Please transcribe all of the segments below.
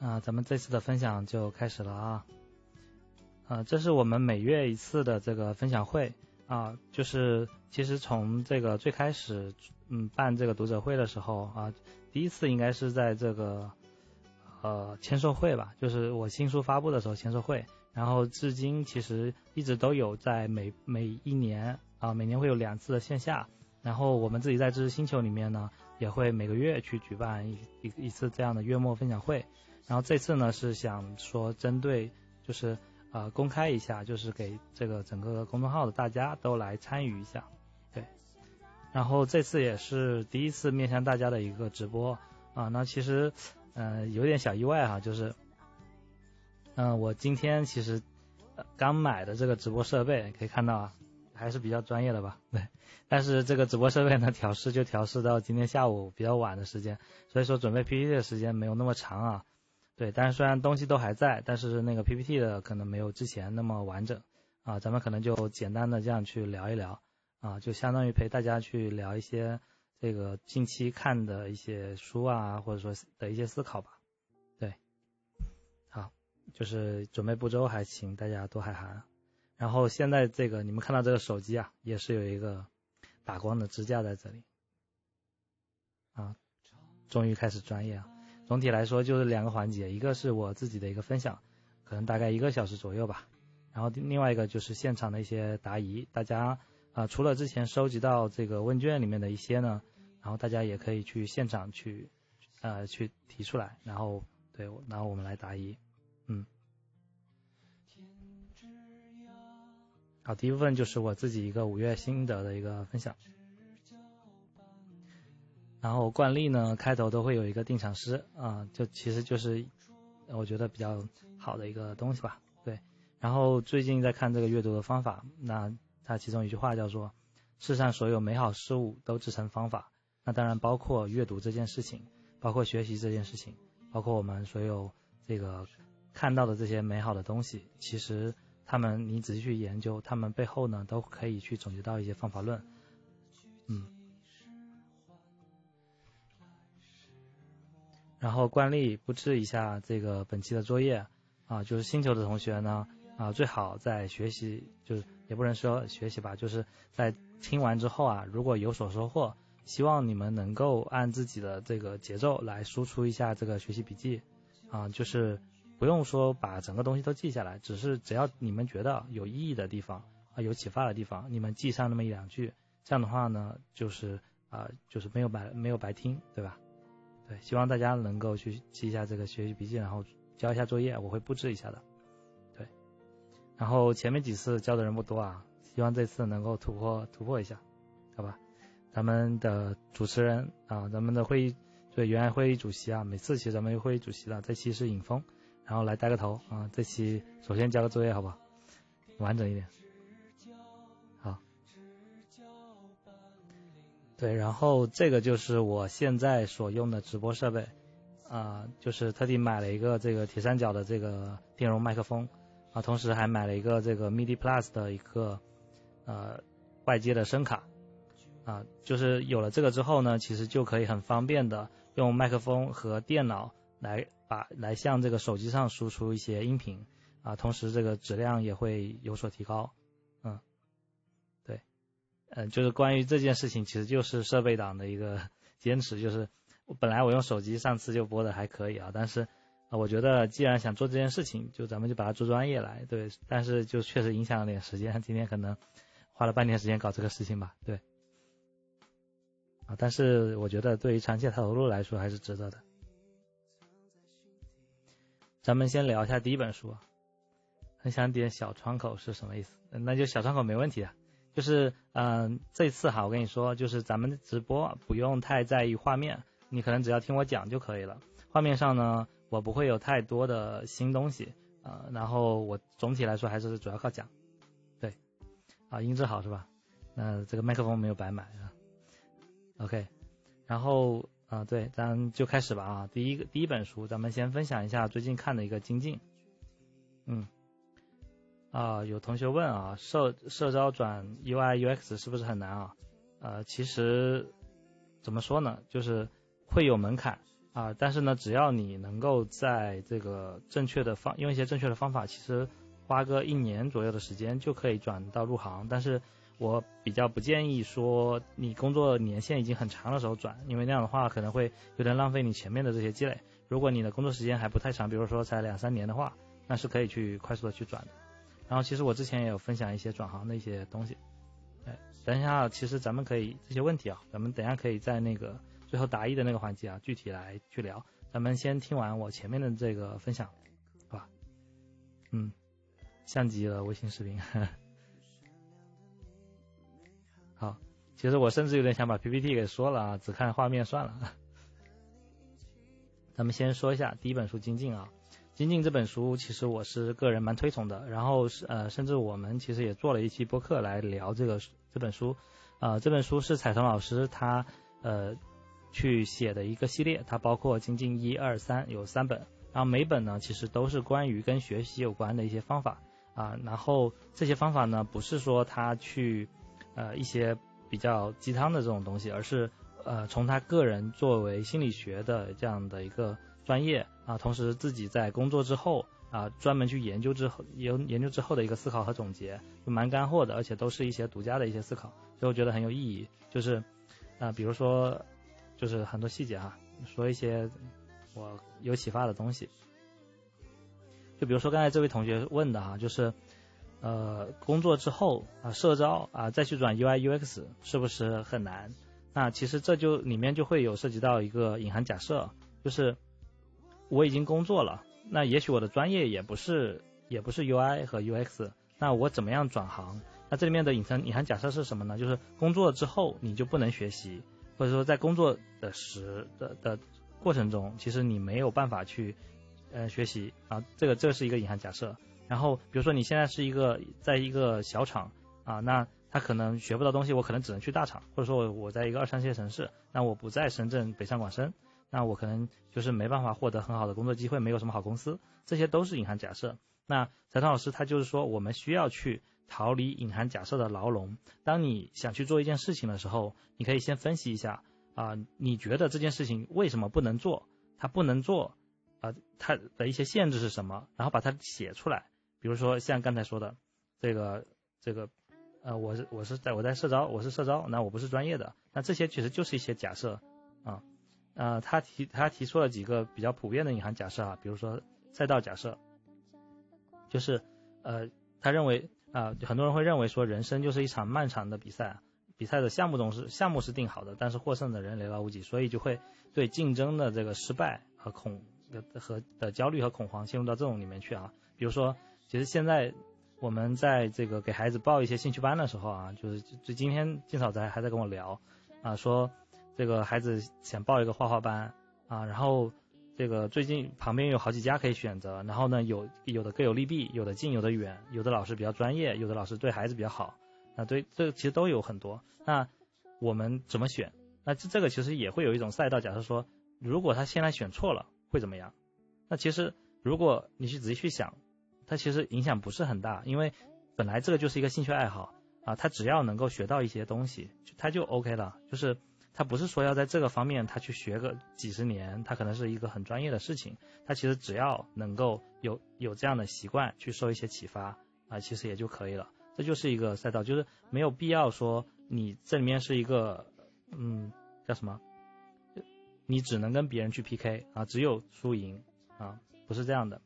啊，咱们这次的分享就开始了啊。啊，这是我们每月一次的这个分享会啊，就是其实从这个最开始嗯办这个读者会的时候啊，第一次应该是在这个呃签售会吧，就是我新书发布的时候签售会，然后至今其实一直都有在每每一年啊每年会有两次的线下，然后我们自己在知识星球里面呢也会每个月去举办一一一次这样的月末分享会。然后这次呢是想说针对就是呃公开一下，就是给这个整个公众号的大家都来参与一下，对。然后这次也是第一次面向大家的一个直播啊，那其实嗯有点小意外哈，就是嗯我今天其实刚买的这个直播设备可以看到啊还是比较专业的吧，对。但是这个直播设备呢调试就调试到今天下午比较晚的时间，所以说准备 PPT 的时间没有那么长啊。对，但是虽然东西都还在，但是那个 PPT 的可能没有之前那么完整啊，咱们可能就简单的这样去聊一聊啊，就相当于陪大家去聊一些这个近期看的一些书啊，或者说的一些思考吧。对，好，就是准备步骤还请大家多海涵。然后现在这个你们看到这个手机啊，也是有一个打光的支架在这里啊，终于开始专业啊。总体来说就是两个环节，一个是我自己的一个分享，可能大概一个小时左右吧。然后另外一个就是现场的一些答疑，大家啊除了之前收集到这个问卷里面的一些呢，然后大家也可以去现场去呃去提出来，然后对，然后我们来答疑，嗯。好，第一部分就是我自己一个五月心得的一个分享。然后惯例呢，开头都会有一个定场诗啊，就其实就是我觉得比较好的一个东西吧，对。然后最近在看这个阅读的方法，那它其中一句话叫做“世上所有美好事物都制成方法”，那当然包括阅读这件事情，包括学习这件事情，包括我们所有这个看到的这些美好的东西，其实他们你仔细去研究，他们背后呢都可以去总结到一些方法论，嗯。然后惯例布置一下这个本期的作业啊，就是星球的同学呢啊，最好在学习，就是也不能说学习吧，就是在听完之后啊，如果有所收获，希望你们能够按自己的这个节奏来输出一下这个学习笔记啊，就是不用说把整个东西都记下来，只是只要你们觉得有意义的地方啊，有启发的地方，你们记上那么一两句，这样的话呢，就是啊，就是没有白没有白听，对吧？对，希望大家能够去记一下这个学习笔记，然后交一下作业，我会布置一下的。对，然后前面几次教的人不多啊，希望这次能够突破突破一下，好吧？咱们的主持人啊，咱们的会议对原来会议主席啊，每次其实咱们会议主席的，这期是尹峰，然后来带个头啊，这期首先交个作业，好不好？完整一点。对，然后这个就是我现在所用的直播设备，啊，就是特地买了一个这个铁三角的这个电容麦克风，啊，同时还买了一个这个 MIDI Plus 的一个呃外接的声卡，啊，就是有了这个之后呢，其实就可以很方便的用麦克风和电脑来把来向这个手机上输出一些音频，啊，同时这个质量也会有所提高。嗯，就是关于这件事情，其实就是设备党的一个坚持，就是本来我用手机上次就播的还可以啊，但是，我觉得既然想做这件事情，就咱们就把它做专业来，对，但是就确实影响了点时间，今天可能花了半天时间搞这个事情吧，对，啊，但是我觉得对于长期投入来说还是值得的。咱们先聊一下第一本书，很想点小窗口是什么意思？那就小窗口没问题的。就是嗯，这次哈，我跟你说，就是咱们直播不用太在意画面，你可能只要听我讲就可以了。画面上呢，我不会有太多的新东西啊，然后我总体来说还是主要靠讲。对，啊，音质好是吧？那这个麦克风没有白买啊。OK，然后啊，对，咱就开始吧啊。第一个第一本书，咱们先分享一下最近看的一个精进。嗯。啊，有同学问啊，社社招转 UI UX 是不是很难啊？呃，其实怎么说呢，就是会有门槛，啊，但是呢，只要你能够在这个正确的方用一些正确的方法，其实花个一年左右的时间就可以转到入行。但是我比较不建议说你工作年限已经很长的时候转，因为那样的话可能会有点浪费你前面的这些积累。如果你的工作时间还不太长，比如说才两三年的话，那是可以去快速的去转的。然后其实我之前也有分享一些转行的一些东西。哎，等一下，其实咱们可以这些问题啊，咱们等下可以在那个。最后答疑的那个环节啊，具体来去聊。咱们先听完我前面的这个分享，好吧？嗯，像极了微信视频。好，其实我甚至有点想把 PPT 给说了啊，只看画面算了。咱们先说一下第一本书《精进》啊，《精进》这本书其实我是个人蛮推崇的，然后是呃，甚至我们其实也做了一期播客来聊这个这本书。啊，这本书是彩彤老师他呃。去写的一个系列，它包括精进一二三有三本，然后每本呢其实都是关于跟学习有关的一些方法啊，然后这些方法呢不是说他去呃一些比较鸡汤的这种东西，而是呃从他个人作为心理学的这样的一个专业啊，同时自己在工作之后啊专门去研究之后研研究之后的一个思考和总结，蛮干货的，而且都是一些独家的一些思考，所以我觉得很有意义，就是啊比如说。就是很多细节哈，说一些我有启发的东西。就比如说刚才这位同学问的哈，就是呃工作之后啊社招啊再去转 UI UX 是不是很难？那其实这就里面就会有涉及到一个隐含假设，就是我已经工作了，那也许我的专业也不是也不是 UI 和 UX，那我怎么样转行？那这里面的隐含隐含假设是什么呢？就是工作之后你就不能学习。或者说在工作的时的的过程中，其实你没有办法去呃学习啊，这个这是一个隐含假设。然后比如说你现在是一个在一个小厂啊，那他可能学不到东西，我可能只能去大厂，或者说我我在一个二三线城市，那我不在深圳北上广深，那我可能就是没办法获得很好的工作机会，没有什么好公司，这些都是隐含假设。那财涛老师他就是说，我们需要去。逃离隐含假设的牢笼。当你想去做一件事情的时候，你可以先分析一下啊，你觉得这件事情为什么不能做？它不能做啊，它的一些限制是什么？然后把它写出来。比如说像刚才说的这个这个呃，我是我是在我在社招，我是社招，那我不是专业的。那这些其实就是一些假设啊。他提他提出了几个比较普遍的隐含假设啊，比如说赛道假设，就是呃，他认为。啊，很多人会认为说人生就是一场漫长的比赛，比赛的项目总是项目是定好的，但是获胜的人寥寥无几，所以就会对竞争的这个失败和恐和的焦虑和恐慌陷入到这种里面去啊。比如说，其实现在我们在这个给孩子报一些兴趣班的时候啊，就是就今天金嫂在还在跟我聊啊，说这个孩子想报一个画画班啊，然后。这个最近旁边有好几家可以选择，然后呢，有有的各有利弊，有的近，有的远，有的老师比较专业，有的老师对孩子比较好，那对这其实都有很多。那我们怎么选？那这这个其实也会有一种赛道。假设说，如果他现在选错了，会怎么样？那其实如果你去仔细去想，他其实影响不是很大，因为本来这个就是一个兴趣爱好啊，他只要能够学到一些东西，他就 OK 了，就是。他不是说要在这个方面他去学个几十年，他可能是一个很专业的事情。他其实只要能够有有这样的习惯去受一些启发啊，其实也就可以了。这就是一个赛道，就是没有必要说你这里面是一个嗯叫什么，你只能跟别人去 PK 啊，只有输赢啊，不是这样的。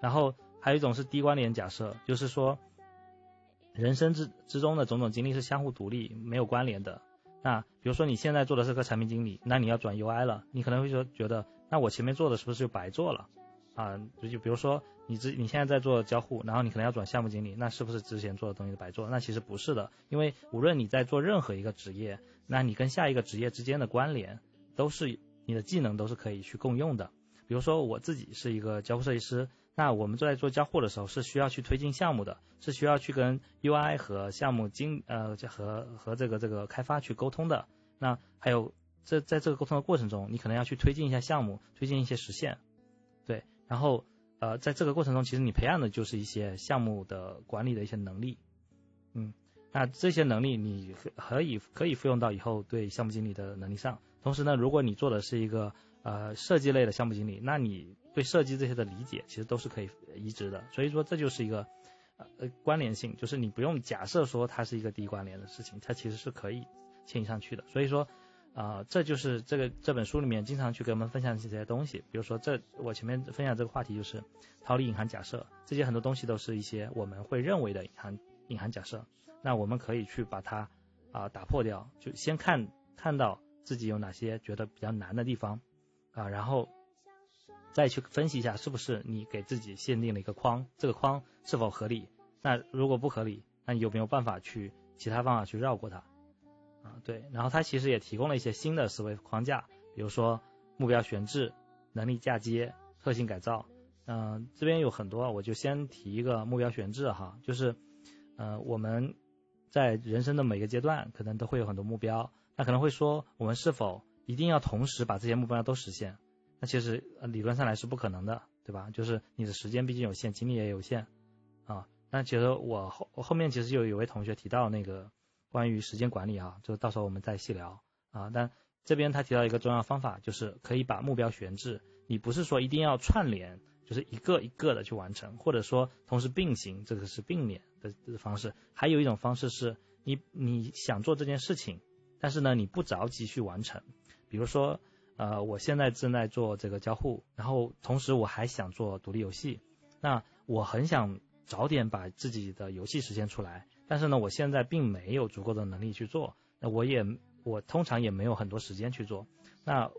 然后还有一种是低关联假设，就是说人生之之中的种种经历是相互独立、没有关联的。那比如说你现在做的是个产品经理，那你要转 UI 了，你可能会说觉得，那我前面做的是不是就白做了？啊，就比如说你之你现在在做交互，然后你可能要转项目经理，那是不是之前做的东西白做？那其实不是的，因为无论你在做任何一个职业，那你跟下一个职业之间的关联，都是你的技能都是可以去共用的。比如说我自己是一个交互设计师。那我们在做交互的时候是需要去推进项目的，是需要去跟 UI 和项目经呃和和这个这个开发去沟通的。那还有这在这个沟通的过程中，你可能要去推进一下项目，推进一些实现，对。然后呃在这个过程中，其实你培养的就是一些项目的管理的一些能力，嗯，那这些能力你可以可以复用到以后对项目经理的能力上。同时呢，如果你做的是一个呃设计类的项目经理，那你对设计这些的理解其实都是可以移植的。所以说这就是一个呃关联性，就是你不用假设说它是一个低关联的事情，它其实是可以迁移上去的。所以说。啊，这就是这个这本书里面经常去给我们分享这些东西，比如说这我前面分享这个话题就是逃离隐含假设，这些很多东西都是一些我们会认为的隐含隐含假设，那我们可以去把它啊打破掉，就先看看到自己有哪些觉得比较难的地方啊，然后再去分析一下是不是你给自己限定了一个框，这个框是否合理？那如果不合理，那你有没有办法去其他方法去绕过它？啊，对，然后它其实也提供了一些新的思维框架，比如说目标悬置、能力嫁接、特性改造。嗯，这边有很多，我就先提一个目标悬置哈，就是，呃，我们在人生的每个阶段可能都会有很多目标，那可能会说我们是否一定要同时把这些目标都实现？那其实理论上来是不可能的，对吧？就是你的时间毕竟有限，精力也有限啊。那其实我后我后面其实有有位同学提到那个。关于时间管理啊，就到时候我们再细聊啊。但这边他提到一个重要方法，就是可以把目标悬置。你不是说一定要串联，就是一个一个的去完成，或者说同时并行，这个是并联的方式。还有一种方式是，你你想做这件事情，但是呢你不着急去完成。比如说，呃，我现在正在做这个交互，然后同时我还想做独立游戏，那我很想早点把自己的游戏实现出来。但是呢，我现在并没有足够的能力去做，那我也我通常也没有很多时间去做，那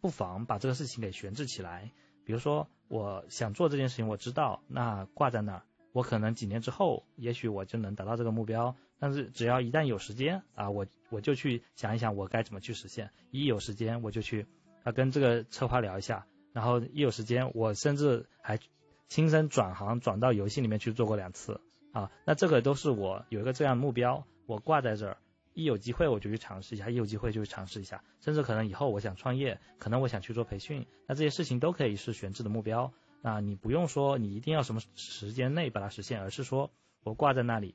不妨把这个事情给悬置起来。比如说，我想做这件事情，我知道那挂在那儿，我可能几年之后，也许我就能达到这个目标。但是只要一旦有时间啊，我我就去想一想我该怎么去实现。一有时间我就去啊跟这个策划聊一下，然后一有时间我甚至还亲身转行转到游戏里面去做过两次。啊，那这个都是我有一个这样的目标，我挂在这儿，一有机会我就去尝试一下，一有机会就去尝试一下，甚至可能以后我想创业，可能我想去做培训，那这些事情都可以是悬置的目标。那你不用说你一定要什么时间内把它实现，而是说我挂在那里，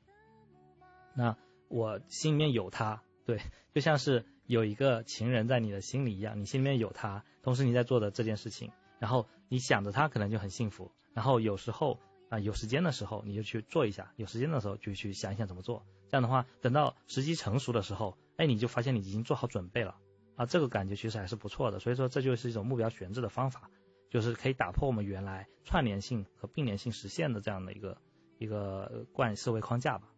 那我心里面有它，对，就像是有一个情人在你的心里一样，你心里面有他，同时你在做的这件事情，然后你想着他可能就很幸福，然后有时候。啊，有时间的时候你就去做一下，有时间的时候就去想一想怎么做。这样的话，等到时机成熟的时候，哎，你就发现你已经做好准备了啊，这个感觉其实还是不错的。所以说，这就是一种目标悬置的方法，就是可以打破我们原来串联性和并联性实现的这样的一个一个惯思维框架吧。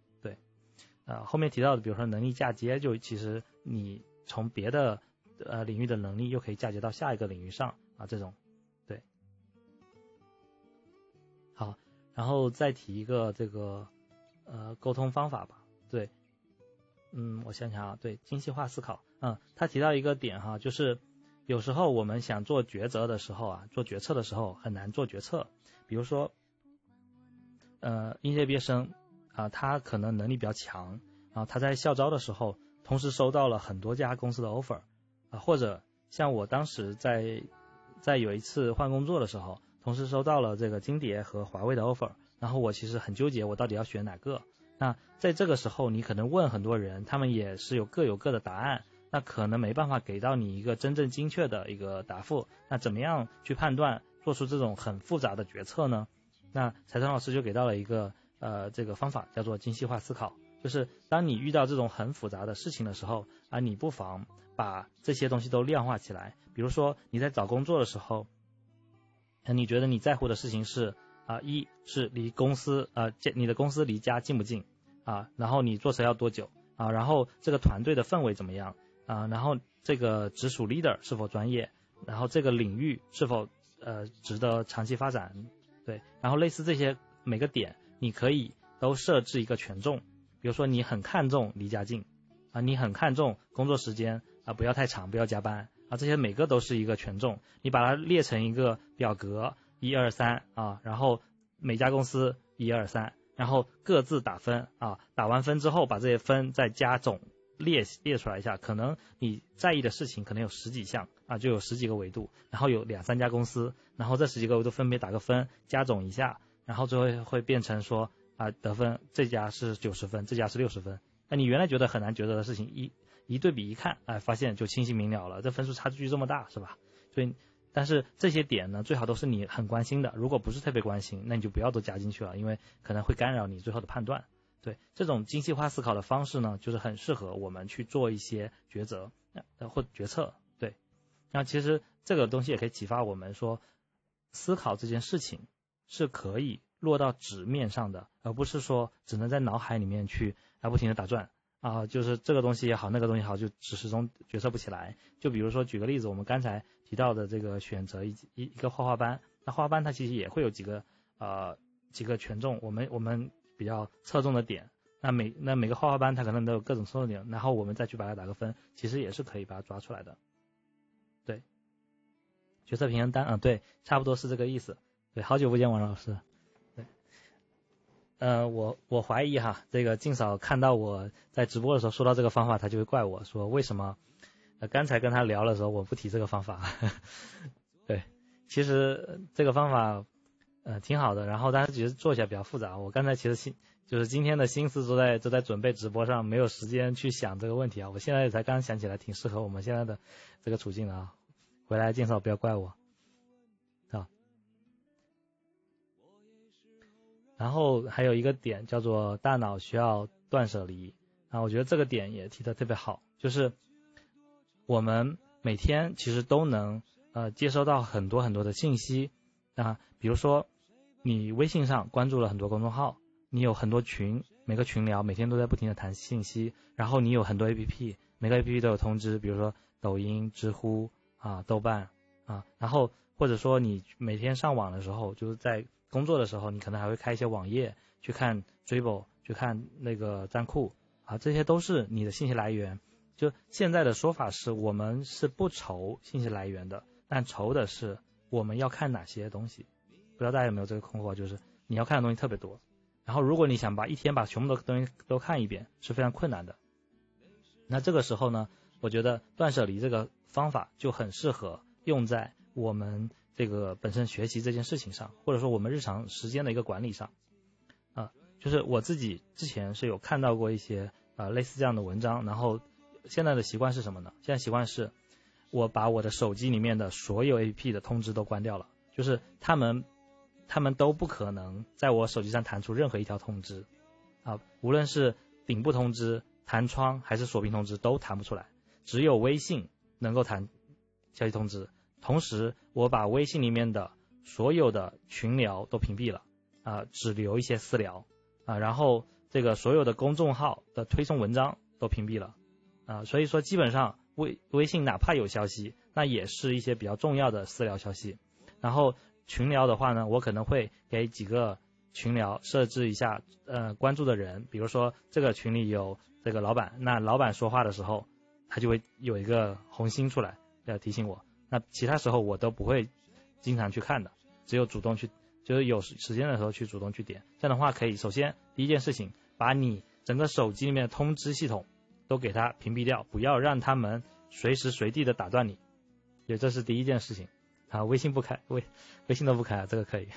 呃，后面提到的，比如说能力嫁接，就其实你从别的呃领域的能力又可以嫁接到下一个领域上啊，这种对。好。然后再提一个这个呃沟通方法吧，对，嗯，我想想啊，对，精细化思考，嗯，他提到一个点哈，就是有时候我们想做抉择的时候啊，做决策的时候很难做决策，比如说，呃，应届毕业生啊，他可能能力比较强，然后他在校招的时候同时收到了很多家公司的 offer，啊，或者像我当时在在有一次换工作的时候。同时收到了这个金蝶和华为的 offer，然后我其实很纠结，我到底要选哪个？那在这个时候，你可能问很多人，他们也是有各有各的答案，那可能没办法给到你一个真正精确的一个答复。那怎么样去判断，做出这种很复杂的决策呢？那财团老师就给到了一个呃这个方法，叫做精细化思考，就是当你遇到这种很复杂的事情的时候啊，你不妨把这些东西都量化起来，比如说你在找工作的时候。你觉得你在乎的事情是啊，一是离公司啊，你的公司离家近不近啊？然后你坐车要多久啊？然后这个团队的氛围怎么样啊？然后这个直属 leader 是否专业？然后这个领域是否呃值得长期发展？对，然后类似这些每个点，你可以都设置一个权重，比如说你很看重离家近啊，你很看重工作时间啊，不要太长，不要加班。啊，这些每个都是一个权重，你把它列成一个表格，一二三啊，然后每家公司一二三，然后各自打分啊，打完分之后把这些分再加总列列出来一下，可能你在意的事情可能有十几项啊，就有十几个维度，然后有两三家公司，然后这十几个维度分别打个分，加总一下，然后最后会变成说啊得分这家是九十分，这家是六十分，那你原来觉得很难抉择的事情一。一对比一看，哎，发现就清晰明了了。这分数差距这么大，是吧？所以，但是这些点呢，最好都是你很关心的。如果不是特别关心，那你就不要都加进去了，因为可能会干扰你最后的判断。对，这种精细化思考的方式呢，就是很适合我们去做一些抉择或决策。对，那其实这个东西也可以启发我们说，思考这件事情是可以落到纸面上的，而不是说只能在脑海里面去啊不停的打转。啊，就是这个东西也好，那个东西也好，就只始终决策不起来。就比如说举个例子，我们刚才提到的这个选择一一一个画画班，那画画班它其实也会有几个呃几个权重，我们我们比较侧重的点。那每那每个画画班它可能都有各种侧重点，然后我们再去把它打个分，其实也是可以把它抓出来的。对，决策平衡单啊，对，差不多是这个意思。对，好久不见王老师。对呃，我我怀疑哈，这个静嫂看到我在直播的时候说到这个方法，她就会怪我说为什么呃刚才跟她聊的时候我不提这个方法。对，其实这个方法呃挺好的，然后但是其实做起来比较复杂。我刚才其实心就是今天的心思都在都在准备直播上，没有时间去想这个问题啊。我现在才刚想起来，挺适合我们现在的这个处境的啊。回来静嫂不要怪我。然后还有一个点叫做大脑需要断舍离啊，我觉得这个点也提的特别好，就是我们每天其实都能呃接收到很多很多的信息啊，比如说你微信上关注了很多公众号，你有很多群，每个群聊每天都在不停的谈信息，然后你有很多 A P P，每个 A P P 都有通知，比如说抖音、知乎啊、豆瓣啊，然后或者说你每天上网的时候就是在。工作的时候，你可能还会开一些网页去看追 o 去看那个站库啊，这些都是你的信息来源。就现在的说法是我们是不愁信息来源的，但愁的是我们要看哪些东西。不知道大家有没有这个困惑，就是你要看的东西特别多，然后如果你想把一天把全部的东西都看一遍，是非常困难的。那这个时候呢，我觉得断舍离这个方法就很适合用在我们。这个本身学习这件事情上，或者说我们日常时间的一个管理上，啊，就是我自己之前是有看到过一些啊类似这样的文章，然后现在的习惯是什么呢？现在习惯是，我把我的手机里面的所有 A P P 的通知都关掉了，就是他们他们都不可能在我手机上弹出任何一条通知，啊，无论是顶部通知、弹窗还是锁屏通知都弹不出来，只有微信能够弹消息通知。同时，我把微信里面的所有的群聊都屏蔽了，啊，只留一些私聊，啊，然后这个所有的公众号的推送文章都屏蔽了，啊，所以说基本上微微信哪怕有消息，那也是一些比较重要的私聊消息。然后群聊的话呢，我可能会给几个群聊设置一下，呃，关注的人，比如说这个群里有这个老板，那老板说话的时候，他就会有一个红心出来，要提醒我。那其他时候我都不会经常去看的，只有主动去，就是有时间的时候去主动去点。这样的话可以，首先第一件事情，把你整个手机里面的通知系统都给它屏蔽掉，不要让他们随时随地的打断你。也这是第一件事情。啊，微信不开，微微信都不开，这个可以。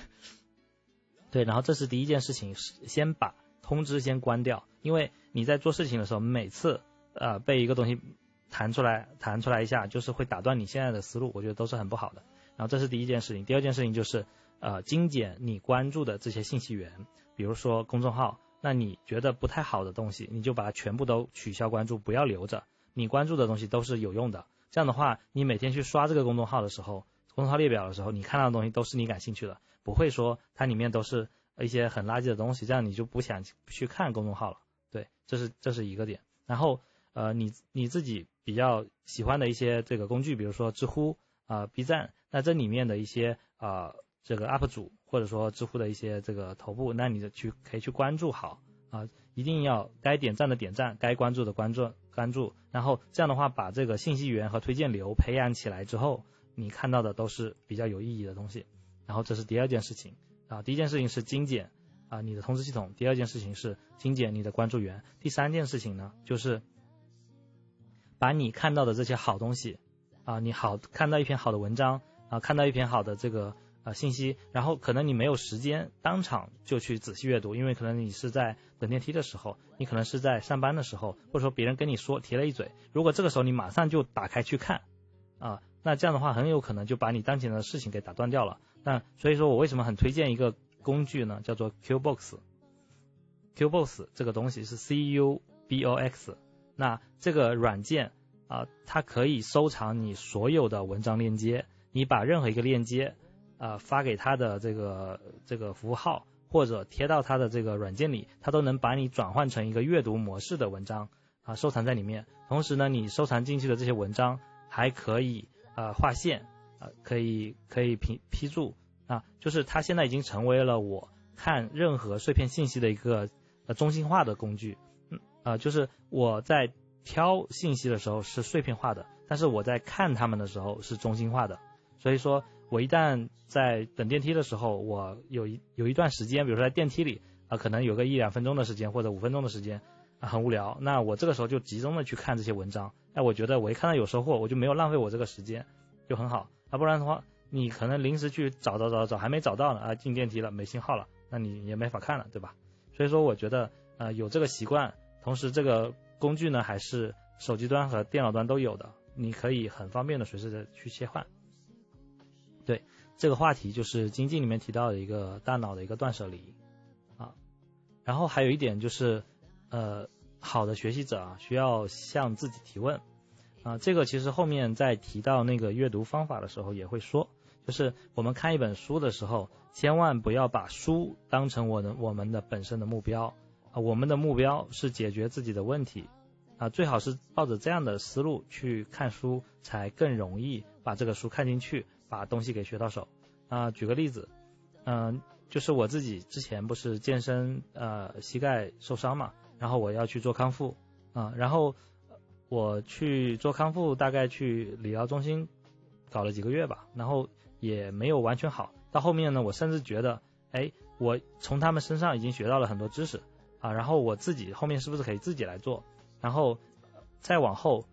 对，然后这是第一件事情，先把通知先关掉，因为你在做事情的时候，每次呃被一个东西。弹出来，弹出来一下，就是会打断你现在的思路，我觉得都是很不好的。然后这是第一件事情，第二件事情就是呃精简你关注的这些信息源，比如说公众号，那你觉得不太好的东西，你就把它全部都取消关注，不要留着。你关注的东西都是有用的，这样的话，你每天去刷这个公众号的时候，公众号列表的时候，你看到的东西都是你感兴趣的，不会说它里面都是一些很垃圾的东西，这样你就不想去看公众号了。对，这是这是一个点。然后呃你你自己。比较喜欢的一些这个工具，比如说知乎啊、B 站，那这里面的一些啊这个 UP 主或者说知乎的一些这个头部，那你的去可以去关注好啊，一定要该点赞的点赞，该关注的关注关注，然后这样的话把这个信息源和推荐流培养起来之后，你看到的都是比较有意义的东西。然后这是第二件事情啊，第一件事情是精简啊你的通知系统，第二件事情是精简你的关注源，第三件事情呢就是。把你看到的这些好东西，啊，你好看到一篇好的文章，啊，看到一篇好的这个呃信息，然后可能你没有时间当场就去仔细阅读，因为可能你是在等电梯的时候，你可能是在上班的时候，或者说别人跟你说提了一嘴，如果这个时候你马上就打开去看，啊，那这样的话很有可能就把你当前的事情给打断掉了。那所以说我为什么很推荐一个工具呢？叫做 Qbox。Qbox 这个东西是 C U B O X，那这个软件啊，它可以收藏你所有的文章链接。你把任何一个链接啊发给它的这个这个服务号，或者贴到它的这个软件里，它都能把你转换成一个阅读模式的文章啊收藏在里面。同时呢，你收藏进去的这些文章还可以啊划线啊，可以可以批批注啊，就是它现在已经成为了我看任何碎片信息的一个。中心化的工具，啊，就是我在挑信息的时候是碎片化的，但是我在看他们的时候是中心化的。所以说，我一旦在等电梯的时候，我有一有一段时间，比如说在电梯里啊，可能有个一两分钟的时间或者五分钟的时间啊，很无聊，那我这个时候就集中的去看这些文章。哎，我觉得我一看到有收获，我就没有浪费我这个时间，就很好。啊，不然的话，你可能临时去找找找找，还没找到呢啊，进电梯了没信号了，那你也没法看了，对吧？所以说，我觉得呃有这个习惯，同时这个工具呢还是手机端和电脑端都有的，你可以很方便的随时的去切换。对，这个话题就是经济里面提到的一个大脑的一个断舍离啊。然后还有一点就是呃好的学习者啊需要向自己提问啊，这个其实后面在提到那个阅读方法的时候也会说。就是我们看一本书的时候，千万不要把书当成我的我们的本身的目标啊，我们的目标是解决自己的问题啊，最好是抱着这样的思路去看书，才更容易把这个书看进去，把东西给学到手啊。举个例子，嗯，就是我自己之前不是健身呃膝盖受伤嘛，然后我要去做康复啊，然后我去做康复，大概去理疗中心搞了几个月吧，然后。也没有完全好，到后面呢，我甚至觉得，哎，我从他们身上已经学到了很多知识啊，然后我自己后面是不是可以自己来做？然后再往后，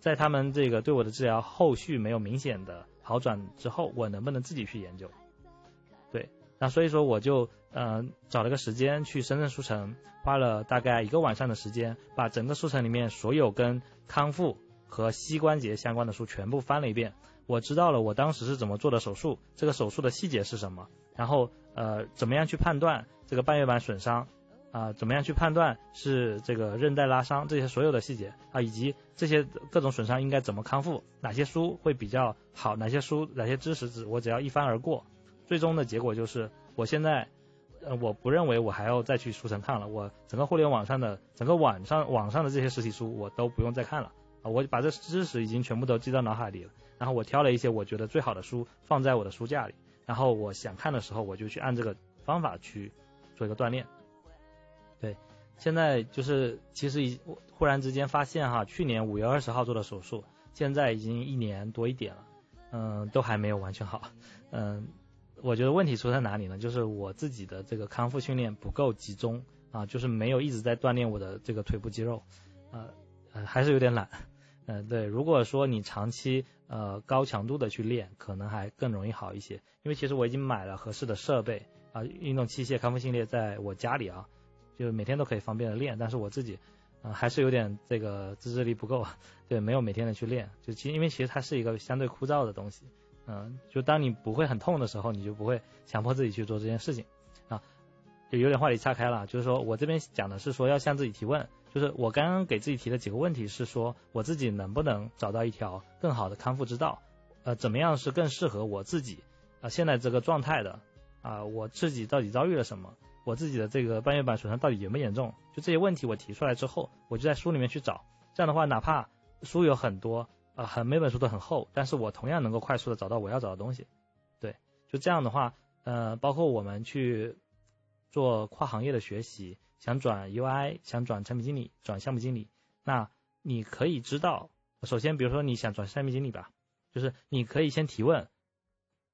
在他们这个对我的治疗后续没有明显的好转之后，我能不能自己去研究？对，那所以说我就嗯找了个时间去深圳书城，花了大概一个晚上的时间，把整个书城里面所有跟康复和膝关节相关的书全部翻了一遍。我知道了，我当时是怎么做的手术，这个手术的细节是什么，然后呃，怎么样去判断这个半月板损伤啊，怎么样去判断是这个韧带拉伤，这些所有的细节啊，以及这些各种损伤应该怎么康复，哪些书会比较好，哪些书哪些知识只我只要一翻而过，最终的结果就是我现在呃我不认为我还要再去书城看了，我整个互联网上的整个网上网上的这些实体书我都不用再看了啊，我把这知识已经全部都记到脑海里了。然后我挑了一些我觉得最好的书放在我的书架里，然后我想看的时候我就去按这个方法去做一个锻炼。对，现在就是其实已忽然之间发现哈，去年五月二十号做的手术，现在已经一年多一点了，嗯，都还没有完全好。嗯，我觉得问题出在哪里呢？就是我自己的这个康复训练不够集中啊，就是没有一直在锻炼我的这个腿部肌肉，呃，还是有点懒。嗯，对，如果说你长期呃高强度的去练，可能还更容易好一些。因为其实我已经买了合适的设备啊，运动器械、康复系列在我家里啊，就每天都可以方便的练。但是我自己啊还是有点这个自制力不够，对，没有每天的去练。就其因为其实它是一个相对枯燥的东西，嗯，就当你不会很痛的时候，你就不会强迫自己去做这件事情啊。就有点话题岔开了，就是说我这边讲的是说要向自己提问。就是我刚刚给自己提的几个问题是说，我自己能不能找到一条更好的康复之道？呃，怎么样是更适合我自己啊现在这个状态的？啊，我自己到底遭遇了什么？我自己的这个半月板损伤到底严不严重？就这些问题我提出来之后，我就在书里面去找。这样的话，哪怕书有很多，啊，很每本书都很厚，但是我同样能够快速的找到我要找的东西。对，就这样的话，呃，包括我们去做跨行业的学习。想转 UI，想转产品经理，转项目经理，那你可以知道，首先比如说你想转产品经理吧，就是你可以先提问，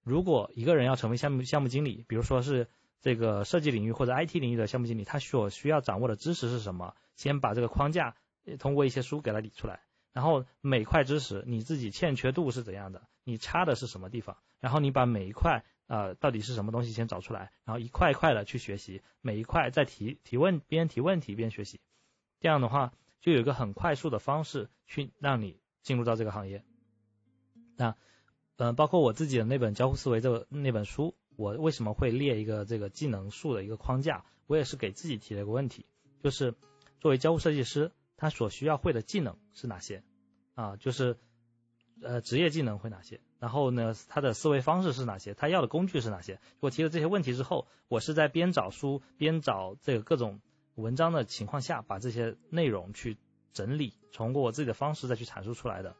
如果一个人要成为项目项目经理，比如说是这个设计领域或者 IT 领域的项目经理，他所需要掌握的知识是什么？先把这个框架通过一些书给他理出来，然后每块知识你自己欠缺度是怎样的，你差的是什么地方，然后你把每一块。呃，到底是什么东西先找出来，然后一块一块的去学习，每一块再提提问，边提问题边学习，这样的话就有一个很快速的方式去让你进入到这个行业。那，嗯，包括我自己的那本交互思维这个那本书，我为什么会列一个这个技能树的一个框架？我也是给自己提了一个问题，就是作为交互设计师，他所需要会的技能是哪些？啊，就是呃职业技能会哪些？然后呢，他的思维方式是哪些？他要的工具是哪些？我提了这些问题之后，我是在边找书边找这个各种文章的情况下，把这些内容去整理，通过我自己的方式再去阐述出来的。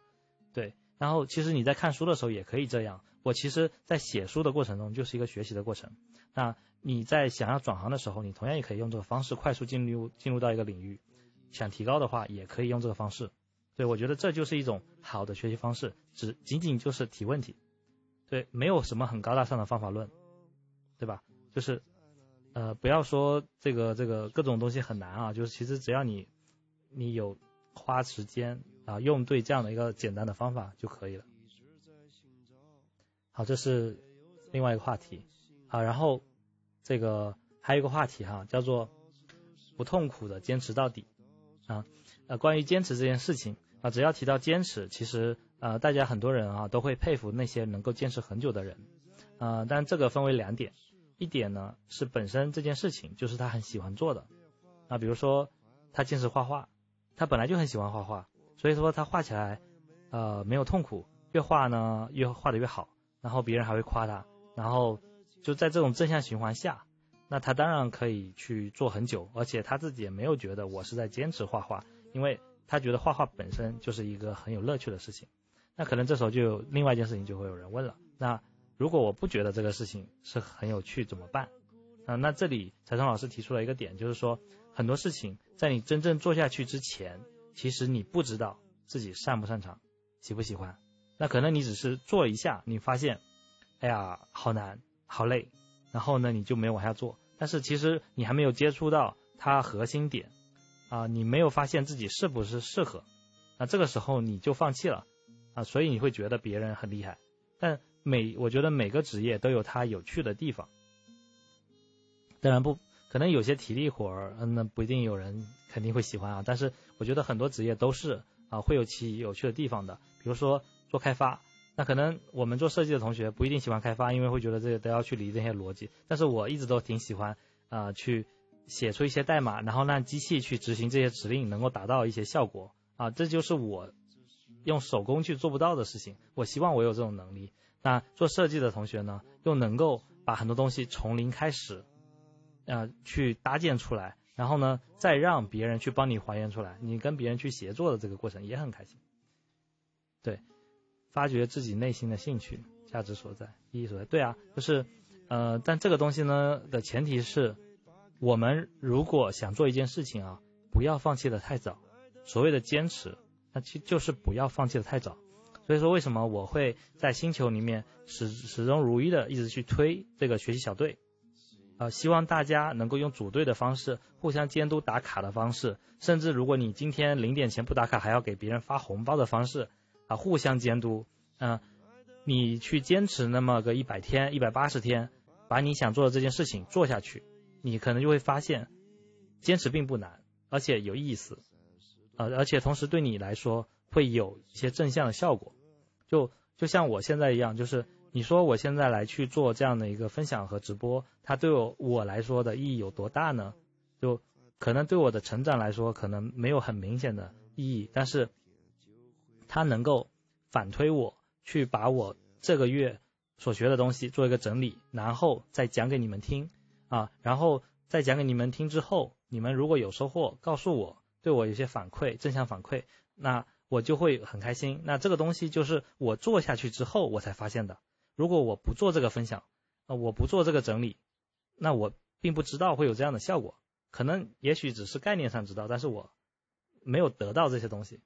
对。然后，其实你在看书的时候也可以这样。我其实，在写书的过程中，就是一个学习的过程。那你在想要转行的时候，你同样也可以用这个方式快速进入进入到一个领域。想提高的话，也可以用这个方式。对我觉得这就是一种好的学习方式，只仅仅就是提问题。对，没有什么很高大上的方法论，对吧？就是呃，不要说这个这个各种东西很难啊，就是其实只要你你有花时间。啊，用对这样的一个简单的方法就可以了。好，这是另外一个话题。好，然后这个还有一个话题哈，叫做不痛苦的坚持到底。啊，呃，关于坚持这件事情啊，只要提到坚持，其实呃，大家很多人啊都会佩服那些能够坚持很久的人。啊，但这个分为两点，一点呢是本身这件事情就是他很喜欢做的。啊，比如说他坚持画画，他本来就很喜欢画画。所以说他画起来，呃，没有痛苦，越画呢越画的越好，然后别人还会夸他，然后就在这种正向循环下，那他当然可以去做很久，而且他自己也没有觉得我是在坚持画画，因为他觉得画画本身就是一个很有乐趣的事情。那可能这时候就有另外一件事情就会有人问了，那如果我不觉得这个事情是很有趣怎么办？啊，那这里财聪老师提出了一个点，就是说很多事情在你真正做下去之前。其实你不知道自己擅不擅长，喜不喜欢，那可能你只是做一下，你发现，哎呀，好难，好累，然后呢，你就没有往下做。但是其实你还没有接触到它核心点，啊，你没有发现自己是不是适合，那这个时候你就放弃了，啊，所以你会觉得别人很厉害。但每我觉得每个职业都有它有趣的地方，当然不。可能有些体力活儿，嗯，那不一定有人肯定会喜欢啊。但是我觉得很多职业都是啊，会有其有趣的地方的。比如说做开发，那可能我们做设计的同学不一定喜欢开发，因为会觉得这个都要去理这些逻辑。但是我一直都挺喜欢啊，去写出一些代码，然后让机器去执行这些指令，能够达到一些效果啊。这就是我用手工去做不到的事情。我希望我有这种能力。那做设计的同学呢，又能够把很多东西从零开始。呃，去搭建出来，然后呢，再让别人去帮你还原出来，你跟别人去协作的这个过程也很开心。对，发掘自己内心的兴趣、价值所在、意义所在。对啊，就是，呃，但这个东西呢的前提是，我们如果想做一件事情啊，不要放弃的太早。所谓的坚持，那其就是不要放弃的太早。所以说，为什么我会在星球里面始始终如一的一直去推这个学习小队？呃，希望大家能够用组队的方式，互相监督打卡的方式，甚至如果你今天零点前不打卡，还要给别人发红包的方式，啊，互相监督，嗯，你去坚持那么个一百天、一百八十天，把你想做的这件事情做下去，你可能就会发现，坚持并不难，而且有意思，呃，而且同时对你来说会有一些正向的效果，就就像我现在一样，就是。你说我现在来去做这样的一个分享和直播，它对我我来说的意义有多大呢？就可能对我的成长来说，可能没有很明显的意义，但是它能够反推我去把我这个月所学的东西做一个整理，然后再讲给你们听啊，然后再讲给你们听之后，你们如果有收获，告诉我，对我有些反馈，正向反馈，那我就会很开心。那这个东西就是我做下去之后我才发现的。如果我不做这个分享，啊，我不做这个整理，那我并不知道会有这样的效果。可能也许只是概念上知道，但是我没有得到这些东西。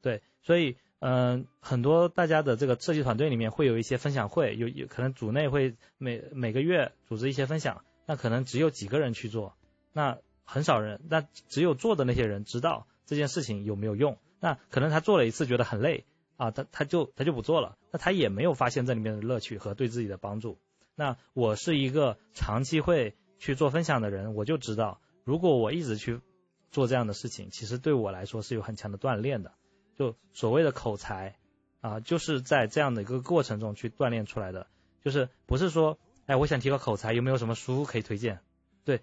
对，所以嗯，很多大家的这个设计团队里面会有一些分享会，有有可能组内会每每个月组织一些分享，那可能只有几个人去做，那很少人，那只有做的那些人知道这件事情有没有用。那可能他做了一次觉得很累。啊，他他就他就不做了，那他也没有发现这里面的乐趣和对自己的帮助。那我是一个长期会去做分享的人，我就知道，如果我一直去做这样的事情，其实对我来说是有很强的锻炼的。就所谓的口才啊，就是在这样的一个过程中去锻炼出来的，就是不是说，哎，我想提高口才，有没有什么书可以推荐？对，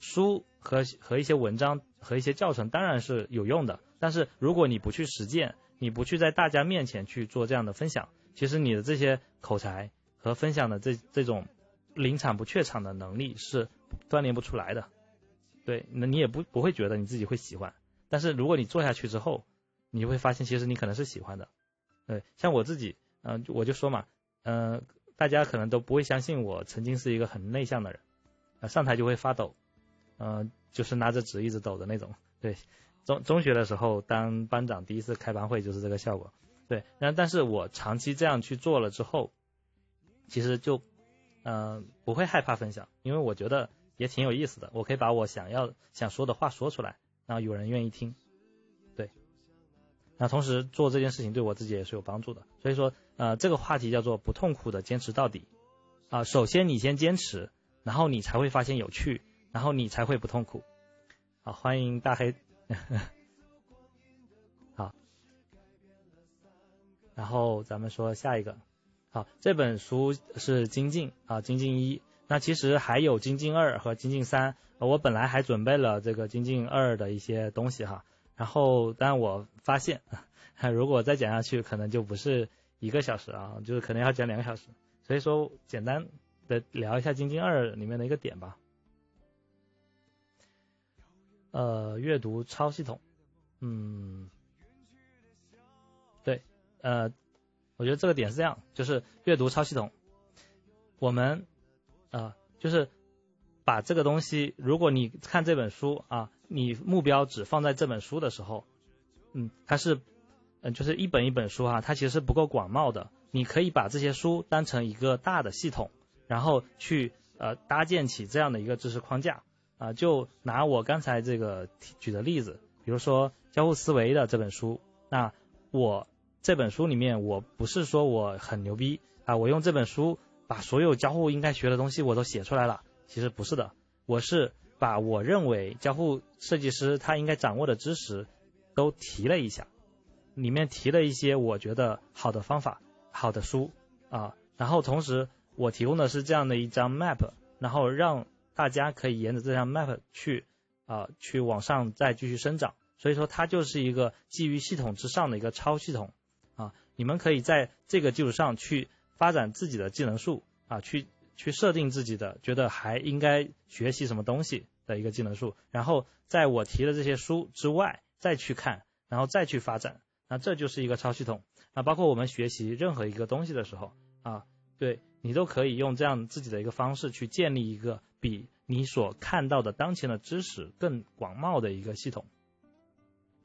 书和和一些文章和一些教程当然是有用的，但是如果你不去实践，你不去在大家面前去做这样的分享，其实你的这些口才和分享的这这种临场不怯场的能力是锻炼不出来的。对，那你也不不会觉得你自己会喜欢，但是如果你做下去之后，你会发现其实你可能是喜欢的。对，像我自己，嗯，我就说嘛，嗯，大家可能都不会相信我曾经是一个很内向的人，啊，上台就会发抖，嗯，就是拿着纸一直抖的那种。对，中中学的时候当班长，第一次开班会就是这个效果。对，然但是我长期这样去做了之后，其实就，嗯，不会害怕分享，因为我觉得也挺有意思的，我可以把我想要想说的话说出来，然后有人愿意听。那同时做这件事情对我自己也是有帮助的，所以说呃这个话题叫做不痛苦的坚持到底。啊，首先你先坚持，然后你才会发现有趣，然后你才会不痛苦。好，欢迎大黑，好，然后咱们说下一个，好，这本书是精进啊精进一，那其实还有精进二和精进三，我本来还准备了这个精进二的一些东西哈。然后，但我发现，如果再讲下去，可能就不是一个小时啊，就是可能要讲两个小时。所以说，简单的聊一下《精进二》里面的一个点吧。呃，阅读超系统，嗯，对，呃，我觉得这个点是这样，就是阅读超系统，我们啊，就是把这个东西，如果你看这本书啊。你目标只放在这本书的时候，嗯，它是，嗯，就是一本一本书哈，它其实是不够广袤的。你可以把这些书当成一个大的系统，然后去呃搭建起这样的一个知识框架啊。就拿我刚才这个举的例子，比如说交互思维的这本书，那我这本书里面我不是说我很牛逼啊，我用这本书把所有交互应该学的东西我都写出来了，其实不是的，我是。把我认为交互设计师他应该掌握的知识都提了一下，里面提了一些我觉得好的方法、好的书啊，然后同时我提供的是这样的一张 map，然后让大家可以沿着这张 map 去啊去往上再继续生长，所以说它就是一个基于系统之上的一个超系统啊，你们可以在这个基础上去发展自己的技能树啊，去去设定自己的觉得还应该学习什么东西。的一个技能树，然后在我提的这些书之外再去看，然后再去发展，那这就是一个超系统。那包括我们学习任何一个东西的时候啊，对你都可以用这样自己的一个方式去建立一个比你所看到的当前的知识更广袤的一个系统。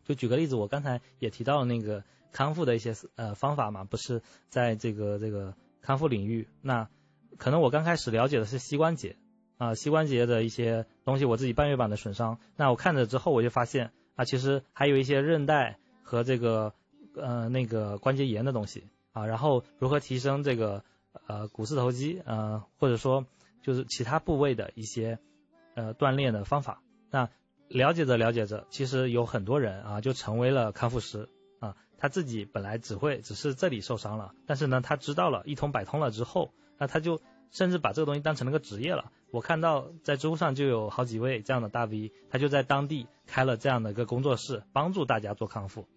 就举个例子，我刚才也提到了那个康复的一些呃方法嘛，不是在这个这个康复领域，那可能我刚开始了解的是膝关节。啊，膝关节的一些东西，我自己半月板的损伤，那我看着之后，我就发现啊，其实还有一些韧带和这个呃那个关节炎的东西啊，然后如何提升这个呃股四头肌呃或者说就是其他部位的一些呃锻炼的方法，那了解着了解着，其实有很多人啊就成为了康复师啊，他自己本来只会只是这里受伤了，但是呢他知道了一通百通了之后，那他就。甚至把这个东西当成了个职业了。我看到在知乎上就有好几位这样的大 V，他就在当地开了这样的一个工作室，帮助大家做康复。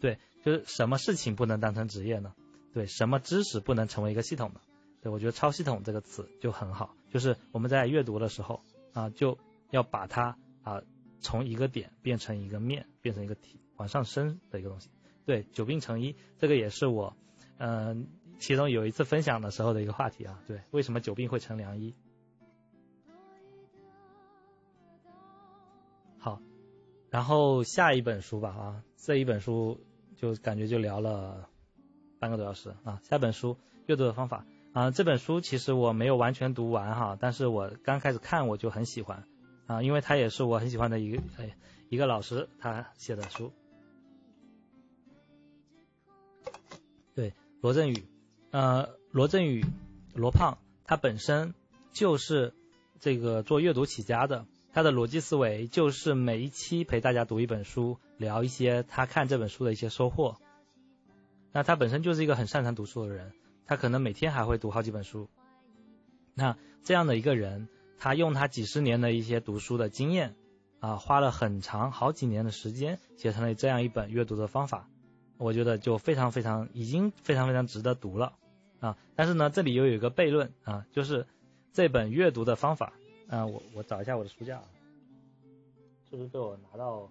对，就是什么事情不能当成职业呢？对，什么知识不能成为一个系统呢？对，我觉得超系统这个词就很好，就是我们在阅读的时候啊，就要把它啊从一个点变成一个面，变成一个体往上升的一个东西。对，久病成医，这个也是我嗯。其中有一次分享的时候的一个话题啊，对，为什么久病会成良医？好，然后下一本书吧啊，这一本书就感觉就聊了半个多小时啊。下本书阅读的方法啊，这本书其实我没有完全读完哈，但是我刚开始看我就很喜欢啊，因为他也是我很喜欢的一个哎一个老师他写的书，对，罗振宇。呃，罗振宇，罗胖，他本身就是这个做阅读起家的，他的逻辑思维就是每一期陪大家读一本书，聊一些他看这本书的一些收获。那他本身就是一个很擅长读书的人，他可能每天还会读好几本书。那这样的一个人，他用他几十年的一些读书的经验，啊，花了很长好几年的时间，写成了这样一本阅读的方法，我觉得就非常非常，已经非常非常值得读了啊。但是呢，这里又有一个悖论啊，就是这本阅读的方法，啊，我我找一下我的书架啊，是不是被我拿到，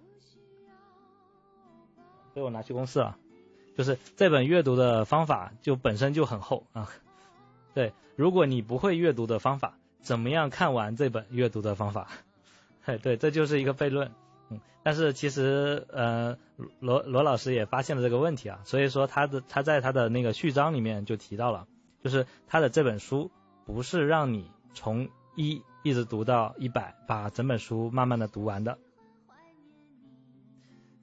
被我拿去公司了？就是这本阅读的方法就本身就很厚啊。对，如果你不会阅读的方法，怎么样看完这本阅读的方法？嘿，对，这就是一个悖论。嗯，但是其实呃，罗罗老师也发现了这个问题啊，所以说他的他在他的那个序章里面就提到了，就是他的这本书不是让你从一一直读到一百，把整本书慢慢的读完的。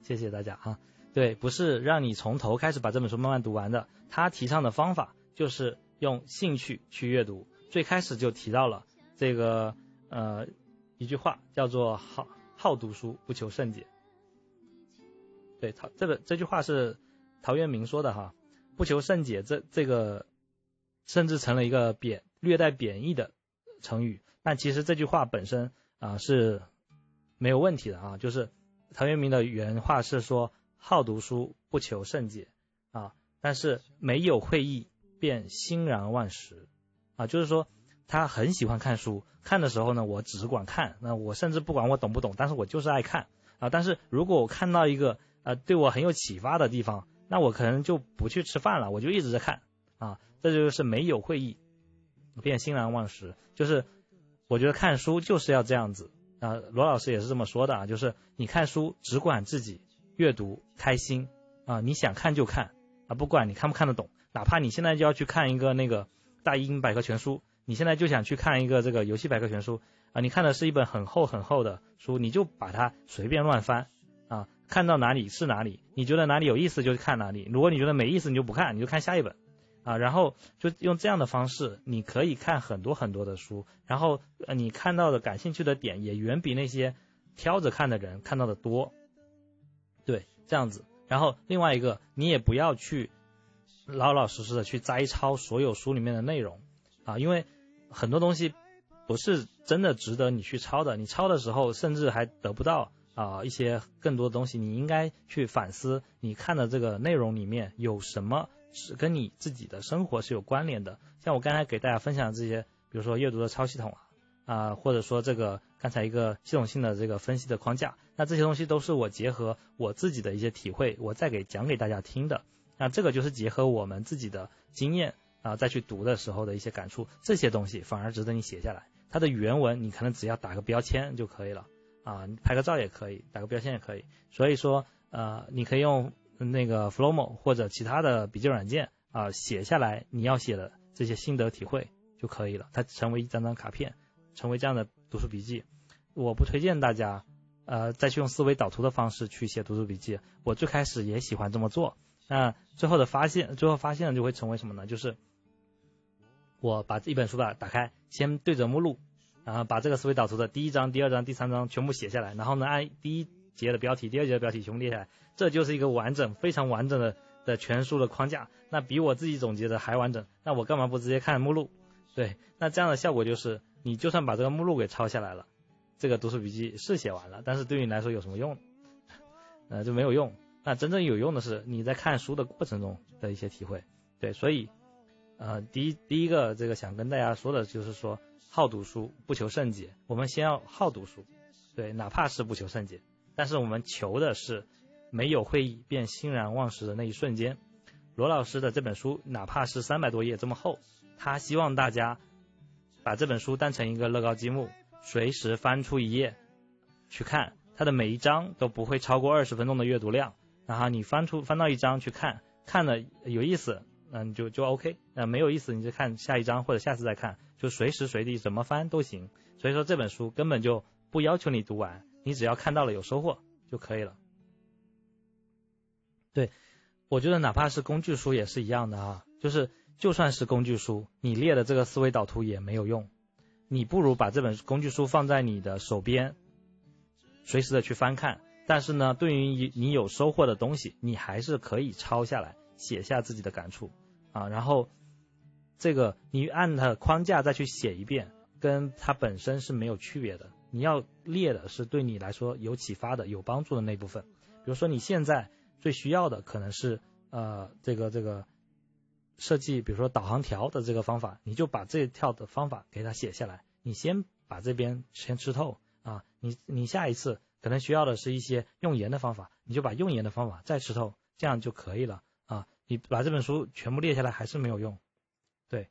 谢谢大家啊，对，不是让你从头开始把这本书慢慢读完的，他提倡的方法就是。用兴趣去阅读，最开始就提到了这个呃一句话，叫做好好读书不求甚解。对，陶这个这句话是陶渊明说的哈，不求甚解这这个甚至成了一个贬略带贬义的成语，但其实这句话本身啊是没有问题的啊，就是陶渊明的原话是说好读书不求甚解啊，但是没有会意。便欣然忘食啊，就是说他很喜欢看书，看的时候呢，我只管看，那我甚至不管我懂不懂，但是我就是爱看啊。但是如果我看到一个呃对我很有启发的地方，那我可能就不去吃饭了，我就一直在看啊。这就是没有会意，便欣然忘食。就是我觉得看书就是要这样子啊。罗老师也是这么说的啊，就是你看书只管自己阅读开心啊，你想看就看啊，不管你看不看得懂。哪怕你现在就要去看一个那个大英百科全书，你现在就想去看一个这个游戏百科全书啊，你看的是一本很厚很厚的书，你就把它随便乱翻啊，看到哪里是哪里，你觉得哪里有意思就看哪里，如果你觉得没意思你就不看，你就看下一本啊，然后就用这样的方式，你可以看很多很多的书，然后你看到的感兴趣的点也远比那些挑着看的人看到的多，对，这样子，然后另外一个你也不要去。老老实实的去摘抄所有书里面的内容啊，因为很多东西不是真的值得你去抄的。你抄的时候，甚至还得不到啊一些更多的东西。你应该去反思，你看的这个内容里面有什么是跟你自己的生活是有关联的。像我刚才给大家分享的这些，比如说阅读的超系统啊，啊或者说这个刚才一个系统性的这个分析的框架，那这些东西都是我结合我自己的一些体会，我再给讲给大家听的。那这个就是结合我们自己的经验啊，再去读的时候的一些感触，这些东西反而值得你写下来。它的原文你可能只要打个标签就可以了啊，你拍个照也可以，打个标签也可以。所以说呃，你可以用那个 Flomo 或者其他的笔记软件啊，写下来你要写的这些心得体会就可以了，它成为一张张卡片，成为这样的读书笔记。我不推荐大家呃再去用思维导图的方式去写读书笔记，我最开始也喜欢这么做。那最后的发现，最后发现就会成为什么呢？就是我把这一本书吧打开，先对着目录，然后把这个思维导图的第一章、第二章、第三章全部写下来，然后呢按第一节的标题、第二节的标题全部列下来，这就是一个完整、非常完整的的全书的框架。那比我自己总结的还完整。那我干嘛不直接看目录？对，那这样的效果就是，你就算把这个目录给抄下来了，这个读书笔记是写完了，但是对你来说有什么用？呃，就没有用。那真正有用的是你在看书的过程中的一些体会，对，所以，呃，第一第一个这个想跟大家说的就是说，好读书不求甚解，我们先要好读书，对，哪怕是不求甚解，但是我们求的是没有会意便欣然忘食的那一瞬间。罗老师的这本书哪怕是三百多页这么厚，他希望大家把这本书当成一个乐高积木，随时翻出一页去看，它的每一章都不会超过二十分钟的阅读量。然后你翻出翻到一章去看，看了有意思，嗯，就就 OK。那没有意思，你就看下一章或者下次再看，就随时随地怎么翻都行。所以说这本书根本就不要求你读完，你只要看到了有收获就可以了。对，我觉得哪怕是工具书也是一样的啊，就是就算是工具书，你列的这个思维导图也没有用，你不如把这本工具书放在你的手边，随时的去翻看。但是呢，对于你有收获的东西，你还是可以抄下来，写下自己的感触啊，然后这个你按它框架再去写一遍，跟它本身是没有区别的。你要列的是对你来说有启发的、有帮助的那部分。比如说你现在最需要的可能是呃这个这个设计，比如说导航条的这个方法，你就把这条的方法给它写下来。你先把这边先吃透啊，你你下一次可能需要的是一些用盐的方法，你就把用盐的方法再吃透，这样就可以了。你把这本书全部列下来还是没有用，对。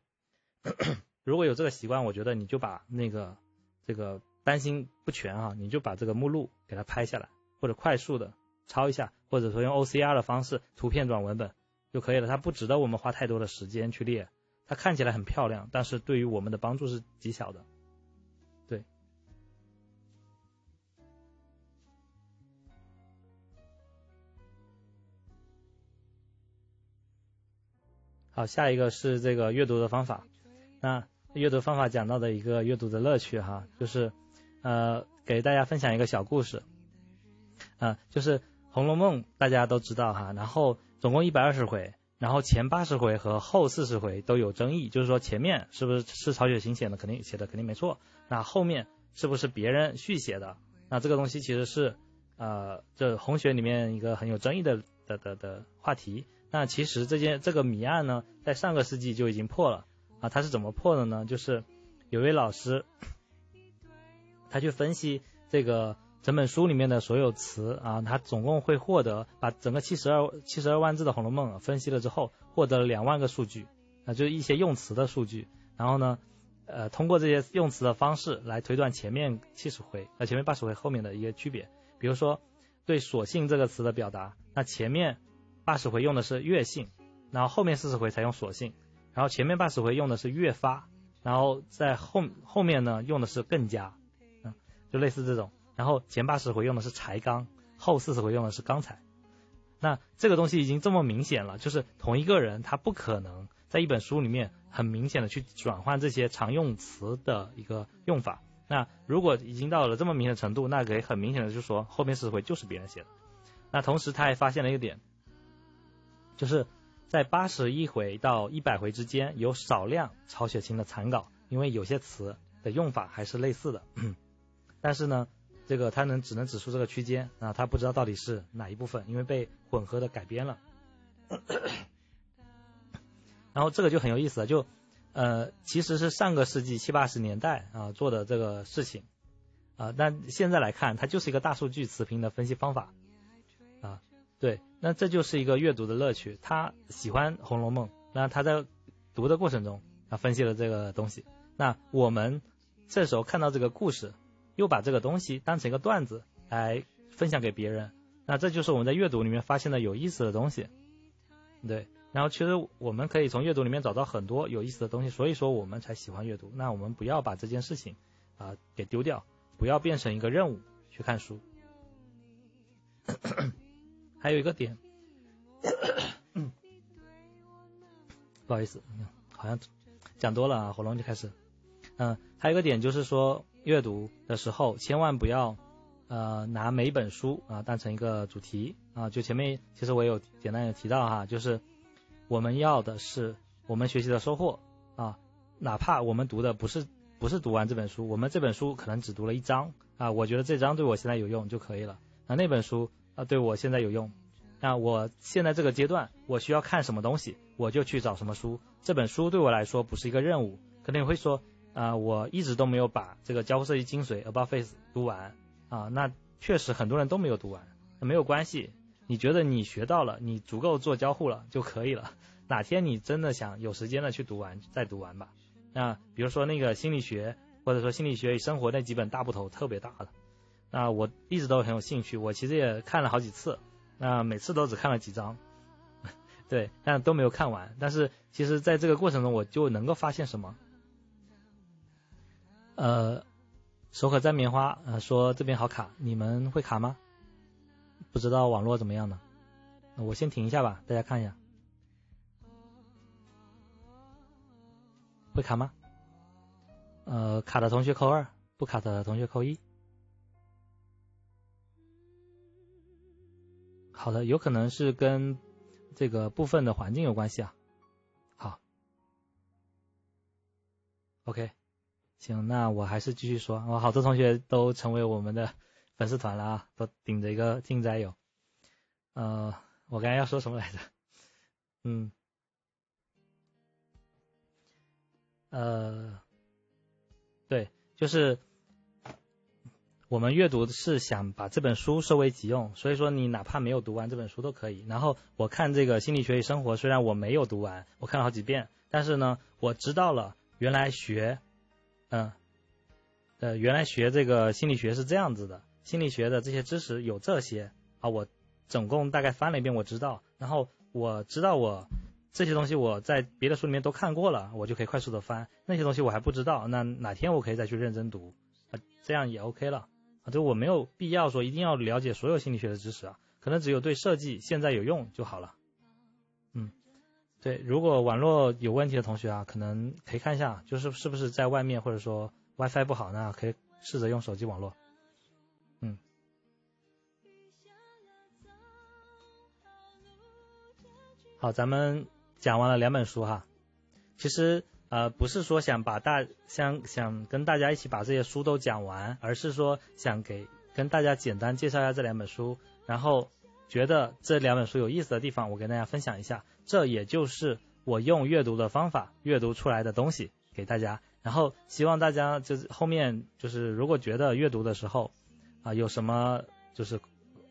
如果有这个习惯，我觉得你就把那个这个担心不全啊，你就把这个目录给它拍下来，或者快速的抄一下，或者说用 OCR 的方式图片转文本就可以了。它不值得我们花太多的时间去列，它看起来很漂亮，但是对于我们的帮助是极小的。好，下一个是这个阅读的方法。那阅读方法讲到的一个阅读的乐趣哈，就是呃给大家分享一个小故事。啊，就是《红楼梦》大家都知道哈，然后总共一百二十回，然后前八十回和后四十回都有争议，就是说前面是不是是曹雪芹写的，肯定写的肯定没错。那后面是不是别人续写的？那这个东西其实是呃这红学里面一个很有争议的的的的话题。那其实这件这个谜案呢，在上个世纪就已经破了啊！他是怎么破的呢？就是有位老师，他去分析这个整本书里面的所有词啊，他总共会获得把整个七十二七十二万字的《红楼梦》分析了之后，获得了两万个数据啊，就是一些用词的数据。然后呢，呃，通过这些用词的方式来推断前面七十回和前面八十回后面的一个区别。比如说，对“索性”这个词的表达，那前面。八十回用的是越性，然后后面四十回才用索性，然后前面八十回用的是越发，然后在后后面呢用的是更加，嗯，就类似这种，然后前八十回用的是才刚，后四十回用的是刚才，那这个东西已经这么明显了，就是同一个人他不可能在一本书里面很明显的去转换这些常用词的一个用法，那如果已经到了这么明显的程度，那可以很明显的就说后面四十回就是别人写的，那同时他还发现了一个点。就是在八十一回到一百回之间有少量曹雪芹的残稿，因为有些词的用法还是类似的，但是呢，这个他能只能指出这个区间啊，他不知道到底是哪一部分，因为被混合的改编了。然后这个就很有意思了，就呃其实是上个世纪七八十年代啊做的这个事情啊，但现在来看，它就是一个大数据词频的分析方法。对，那这就是一个阅读的乐趣。他喜欢《红楼梦》，那他在读的过程中，他分析了这个东西。那我们这时候看到这个故事，又把这个东西当成一个段子来分享给别人，那这就是我们在阅读里面发现的有意思的东西。对，然后其实我们可以从阅读里面找到很多有意思的东西，所以说我们才喜欢阅读。那我们不要把这件事情啊给丢掉，不要变成一个任务去看书。还有一个点，不好意思，好像讲多了啊，喉咙就开始。嗯，还有一个点就是说，阅读的时候千万不要呃拿每一本书啊当成一个主题啊。就前面其实我有简单的提到哈，就是我们要的是我们学习的收获啊，哪怕我们读的不是不是读完这本书，我们这本书可能只读了一章啊，我觉得这章对我现在有用就可以了。那那本书。对我现在有用。那我现在这个阶段，我需要看什么东西，我就去找什么书。这本书对我来说不是一个任务。可能你会说，啊，我一直都没有把这个交互设计精髓 About Face 读完啊。那确实很多人都没有读完，没有关系。你觉得你学到了，你足够做交互了就可以了。哪天你真的想有时间的去读完，再读完吧。那比如说那个心理学，或者说心理学与生活那几本大部头特别大的。那我一直都很有兴趣，我其实也看了好几次，那每次都只看了几章，对，但都没有看完。但是其实在这个过程中，我就能够发现什么？呃，手可摘棉花，呃，说这边好卡，你们会卡吗？不知道网络怎么样呢？我先停一下吧，大家看一下，会卡吗？呃，卡的同学扣二，不卡的同学扣一。好的，有可能是跟这个部分的环境有关系啊。好，OK，行，那我还是继续说，我好多同学都成为我们的粉丝团了啊，都顶着一个竞哉友。呃，我刚才要说什么来着？嗯，呃，对，就是我们阅读是想把这本书收为己用，所以说你哪怕没有读完这本书都可以。然后我看这个心理学与生活，虽然我没有读完，我看了好几遍，但是呢，我知道了原来学，嗯，呃，原来学这个心理学是这样子的，心理学的这些知识有这些啊，我总共大概翻了一遍，我知道，然后。我知道我这些东西我在别的书里面都看过了，我就可以快速的翻。那些东西我还不知道，那哪天我可以再去认真读啊，这样也 OK 了啊。就我没有必要说一定要了解所有心理学的知识啊，可能只有对设计现在有用就好了。嗯，对，如果网络有问题的同学啊，可能可以看一下，就是是不是在外面或者说 WiFi 不好呢，可以试着用手机网络。嗯好，咱们讲完了两本书哈。其实呃不是说想把大想想跟大家一起把这些书都讲完，而是说想给跟大家简单介绍一下这两本书，然后觉得这两本书有意思的地方，我跟大家分享一下。这也就是我用阅读的方法阅读出来的东西给大家，然后希望大家就是后面就是如果觉得阅读的时候啊有什么就是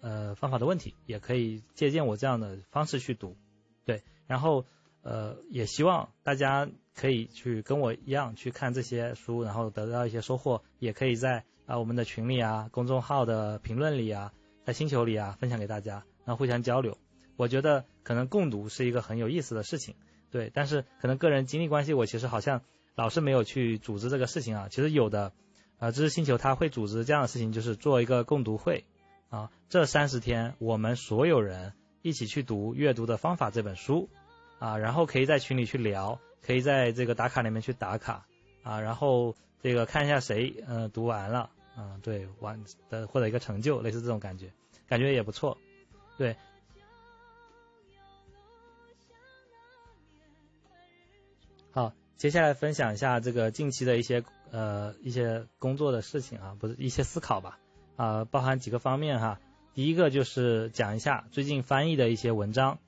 呃方法的问题，也可以借鉴我这样的方式去读。对，然后呃也希望大家可以去跟我一样去看这些书，然后得到一些收获，也可以在啊我们的群里啊、公众号的评论里啊、在星球里啊分享给大家，然后互相交流。我觉得可能共读是一个很有意思的事情，对，但是可能个人经历关系，我其实好像老是没有去组织这个事情啊。其实有的啊，知识星球他会组织这样的事情，就是做一个共读会啊，这三十天我们所有人。一起去读《阅读的方法》这本书啊，然后可以在群里去聊，可以在这个打卡里面去打卡。啊，然后这个看一下谁嗯读完了啊，对完的获得一个成就，类似这种感觉，感觉也不错，对。好，接下来分享一下这个近期的一些呃一些工作的事情啊，不是一些思考吧。啊，包含几个方面哈。第一个就是讲一下最近翻译的一些文章，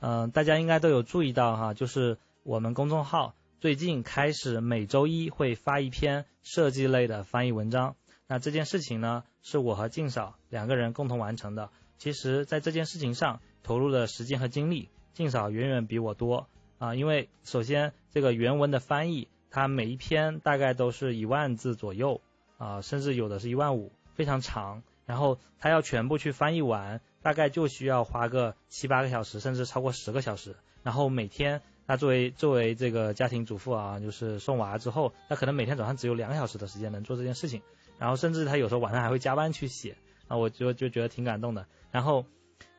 嗯，大家应该都有注意到哈，就是我们公众号最近开始每周一会发一篇设计类的翻译文章。那这件事情呢，是我和静嫂两个人共同完成的。其实，在这件事情上投入的时间和精力，静嫂远远比我多啊。因为首先这个原文的翻译，它每一篇大概都是一万字左右啊，甚至有的是一万五，非常长。然后它要全部去翻译完，大概就需要花个七八个小时，甚至超过十个小时。然后每天他作为作为这个家庭主妇啊，就是送娃之后，他可能每天早上只有两个小时的时间能做这件事情。然后甚至他有时候晚上还会加班去写，啊，我就就觉得挺感动的。然后，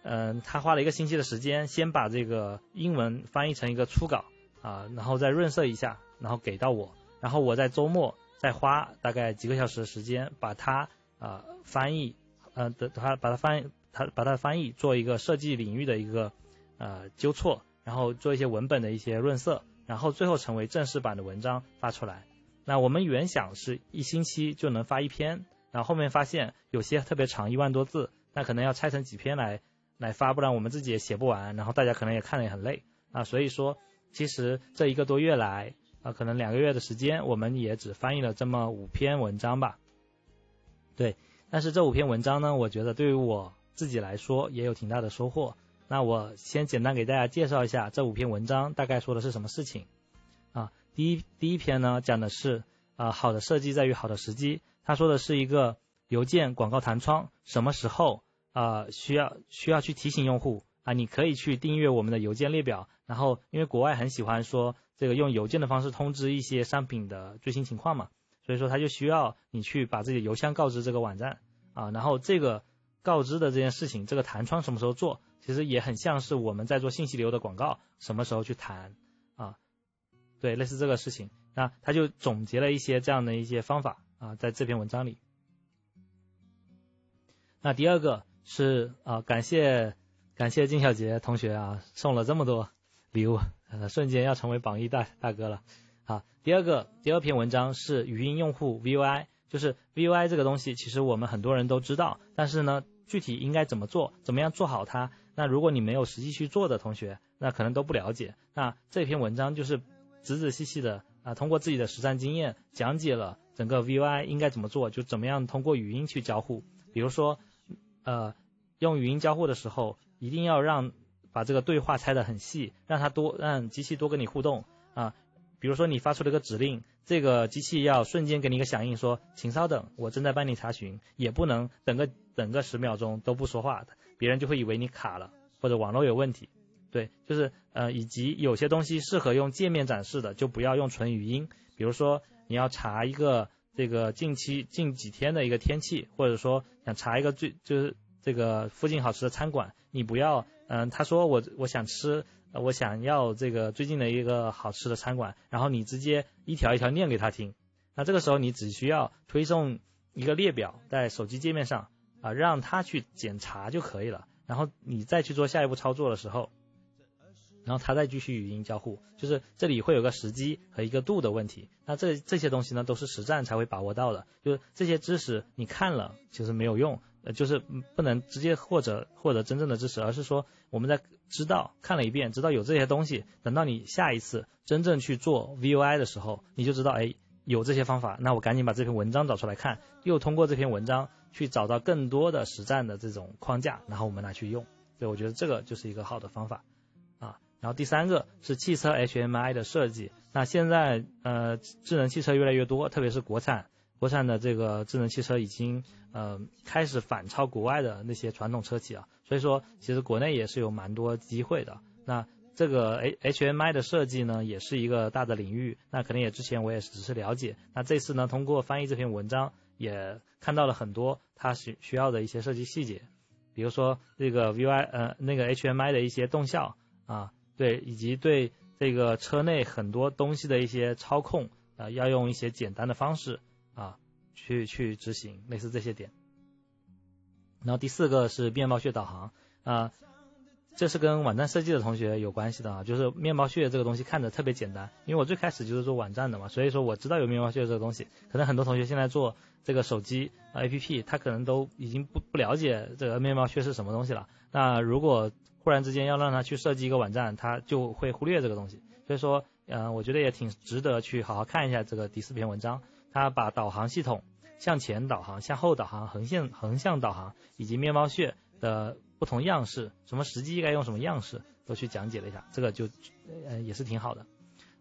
嗯，他花了一个星期的时间，先把这个英文翻译成一个初稿啊，然后再润色一下，然后给到我。然后我在周末再花大概几个小时的时间把它啊翻译。嗯，的他把它翻译，他把它翻译做一个设计领域的一个呃纠错，然后做一些文本的一些润色，然后最后成为正式版的文章发出来。那我们原想是一星期就能发一篇，然后后面发现有些特别长，一万多字，那可能要拆成几篇来来发，不然我们自己也写不完，然后大家可能也看了也很累啊。所以说，其实这一个多月来啊，可能两个月的时间，我们也只翻译了这么五篇文章吧。对。但是这五篇文章呢，我觉得对于我自己来说也有挺大的收获。那我先简单给大家介绍一下这五篇文章大概说的是什么事情啊。第一第一篇呢讲的是啊好的设计在于好的时机。他说的是一个邮件广告弹窗什么时候啊需要需要去提醒用户啊你可以去订阅我们的邮件列表。然后因为国外很喜欢说这个用邮件的方式通知一些商品的最新情况嘛。所以说他就需要你去把自己的邮箱告知这个网站啊，然后这个告知的这件事情，这个弹窗什么时候做，其实也很像是我们在做信息流的广告，什么时候去弹啊？对，类似这个事情，那他就总结了一些这样的一些方法啊，在这篇文章里。那第二个是啊，感谢感谢金小杰同学啊，送了这么多礼物，呃，瞬间要成为榜一大大哥了。好，第二个第二篇文章是语音用户 VUI，就是 VUI 这个东西，其实我们很多人都知道，但是呢，具体应该怎么做，怎么样做好它？那如果你没有实际去做的同学，那可能都不了解。那这篇文章就是仔仔细细的啊，通过自己的实战经验讲解了整个 VUI 应该怎么做，就怎么样通过语音去交互。比如说，呃，用语音交互的时候。一定要让把这个对话拆得很细，让它多让机器多跟你互动啊。比如说你发出了一个指令，这个机器要瞬间给你一个响应，说请稍等，我正在帮你查询，也不能等个等个十秒钟都不说话，别人就会以为你卡了或者网络有问题。对，就是呃以及有些东西适合用界面展示的，就不要用纯语音。比如说你要查一个这个近期近几天的一个天气，或者说想查一个最就是。这个附近好吃的餐馆，你不要，嗯，他说我我想吃，我想要这个最近的一个好吃的餐馆，然后你直接一条一条念给他听，那这个时候你只需要推送一个列表在手机界面上啊，让他去检查就可以了，然后你再去做下一步操作的时候，然后他再继续语音交互，就是这里会有个时机和一个度的问题，那这这些东西呢都是实战才会把握到的，就是这些知识你看了其实没有用。呃，就是不能直接获得获得真正的知识，而是说我们在知道看了一遍，知道有这些东西，等到你下一次真正去做 VUI 的时候，你就知道，哎，有这些方法，那我赶紧把这篇文章找出来看，又通过这篇文章去找到更多的实战的这种框架，然后我们拿去用。对，我觉得这个就是一个好的方法啊。然后第三个是汽车 HMI 的设计，那现在呃智能汽车越来越多，特别是国产。国产的这个智能汽车已经呃开始反超国外的那些传统车企啊，所以说其实国内也是有蛮多机会的。那这个 H HMI 的设计呢，也是一个大的领域。那可能也之前我也只是了解，那这次呢通过翻译这篇文章，也看到了很多它需需要的一些设计细节，比如说这个 V I 呃那个 HMI 的一些动效啊，对，以及对这个车内很多东西的一些操控啊，要用一些简单的方式。啊，去去执行类似这些点，然后第四个是面包屑导航啊，这是跟网站设计的同学有关系的啊，就是面包屑这个东西看着特别简单，因为我最开始就是做网站的嘛，所以说我知道有面包屑这个东西，可能很多同学现在做这个手机 APP，他可能都已经不不了解这个面包屑是什么东西了，那如果忽然之间要让他去设计一个网站，他就会忽略这个东西，所以说嗯，我觉得也挺值得去好好看一下这个第四篇文章。它把导航系统向前导航、向后导航、横线横向导航以及面包屑的不同样式，什么时机该用什么样式都去讲解了一下，这个就呃也是挺好的。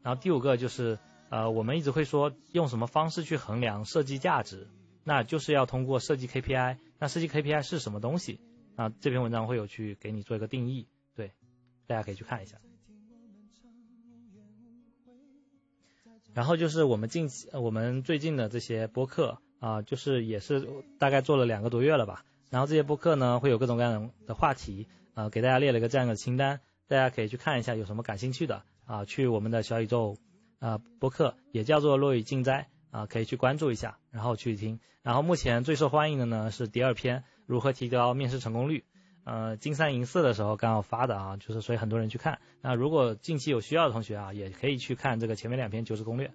然后第五个就是呃我们一直会说用什么方式去衡量设计价值，那就是要通过设计 KPI。那设计 KPI 是什么东西？啊这篇文章会有去给你做一个定义，对，大家可以去看一下。然后就是我们近期我们最近的这些播客啊，就是也是大概做了两个多月了吧。然后这些播客呢，会有各种各样的话题啊，给大家列了一个这样的清单，大家可以去看一下，有什么感兴趣的啊，去我们的小宇宙啊播客也叫做落雨静斋啊，可以去关注一下，然后去听。然后目前最受欢迎的呢是第二篇，如何提高面试成功率。呃，金三银四的时候刚好发的啊，就是所以很多人去看。那如果近期有需要的同学啊，也可以去看这个前面两篇求职攻略，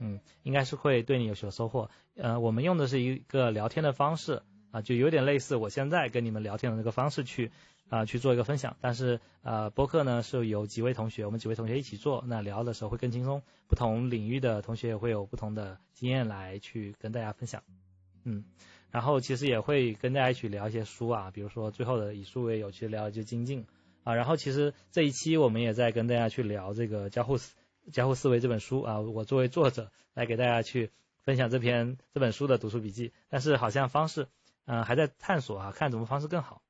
嗯，应该是会对你有所收获。呃，我们用的是一个聊天的方式啊，就有点类似我现在跟你们聊天的那个方式去啊去做一个分享。但是呃，播客呢是有几位同学，我们几位同学一起做，那聊的时候会更轻松。不同领域的同学也会有不同的经验来去跟大家分享，嗯。然后其实也会跟大家一起聊一些书啊，比如说最后的以书为友去聊一些精进啊。然后其实这一期我们也在跟大家去聊这个交互思交互思维这本书啊。我作为作者来给大家去分享这篇这本书的读书笔记，但是好像方式嗯还在探索啊，看怎么方式更好。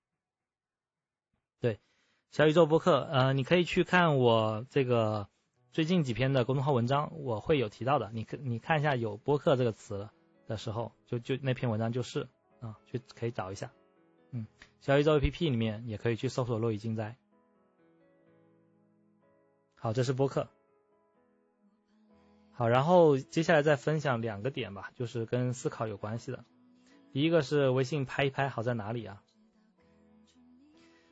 对，小宇宙播客呃，你可以去看我这个最近几篇的公众号文章，我会有提到的，你可你看一下有播客这个词了。的时候，就就那篇文章就是啊，去可以找一下，嗯，小宇宙 APP 里面也可以去搜索“落雨静灾”。好，这是播客。好，然后接下来再分享两个点吧，就是跟思考有关系的。第一个是微信拍一拍好在哪里啊？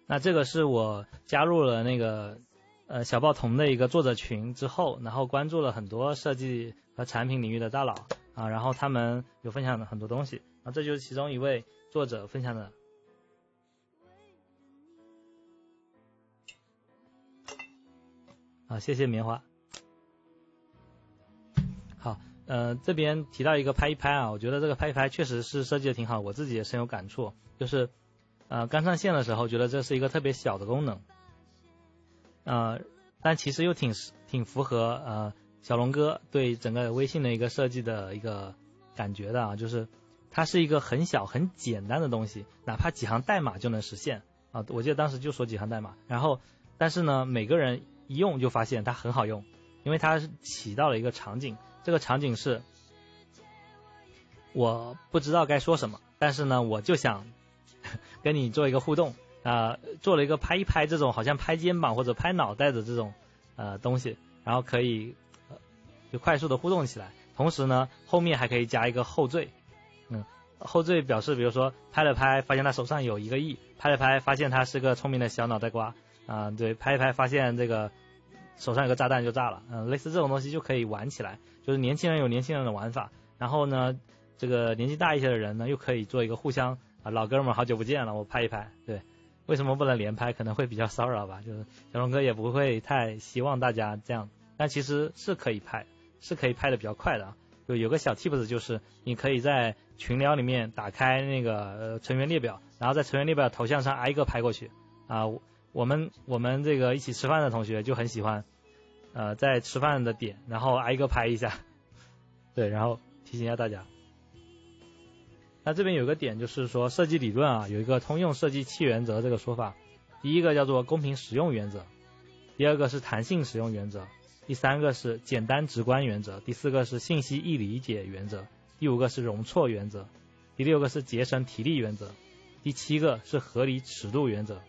那这个是我加入了那个呃小报童的一个作者群之后，然后关注了很多设计和产品领域的大佬啊，然后他们有分享了很多东西啊，这就是其中一位作者分享的。啊，谢谢棉花。好，呃，这边提到一个拍一拍啊，我觉得这个拍一拍确实是设计的挺好，我自己也深有感触。就是，呃，刚上线的时候觉得这是一个特别小的功能，呃，但其实又挺挺符合呃小龙哥对整个微信的一个设计的一个感觉的啊，就是它是一个很小很简单的东西，哪怕几行代码就能实现啊。我记得当时就说几行代码，然后但是呢，每个人。一用就发现它很好用，因为它起到了一个场景，这个场景是我不知道该说什么，但是呢，我就想跟你做一个互动啊，做了一个拍一拍这种好像拍肩膀或者拍脑袋的这种呃东西，然后可以快速的互动起来，同时呢，后面还可以加一个后缀，嗯，后缀表示比如说拍了拍，发现他手上有一个亿，拍了拍，发现他是个聪明的小脑袋瓜。啊，对，拍一拍发现这个手上有个炸弹就炸了，嗯，类似这种东西就可以玩起来，就是年轻人有年轻人的玩法，然后呢，这个年纪大一些的人呢又可以做一个互相啊，老哥们好久不见了，我拍一拍，对，为什么不能连拍？可能会比较骚扰吧，就是小龙哥也不会太希望大家这样，但其实是可以拍，是可以拍的比较快的，就有个小 tips 就是你可以在群聊里面打开那个成员列表，然后在成员列表头像上挨个拍过去啊。我们我们这个一起吃饭的同学就很喜欢，呃，在吃饭的点，然后挨个拍一下，对，然后提醒一下大家。那这边有个点就是说，设计理论啊，有一个通用设计七原则这个说法。第一个叫做公平使用原则，第二个是弹性使用原则，第三个是简单直观原则，第四个是信息易理解原则，第五个是容错原则，第六个是节省体力原则，第七个是合理尺度原则。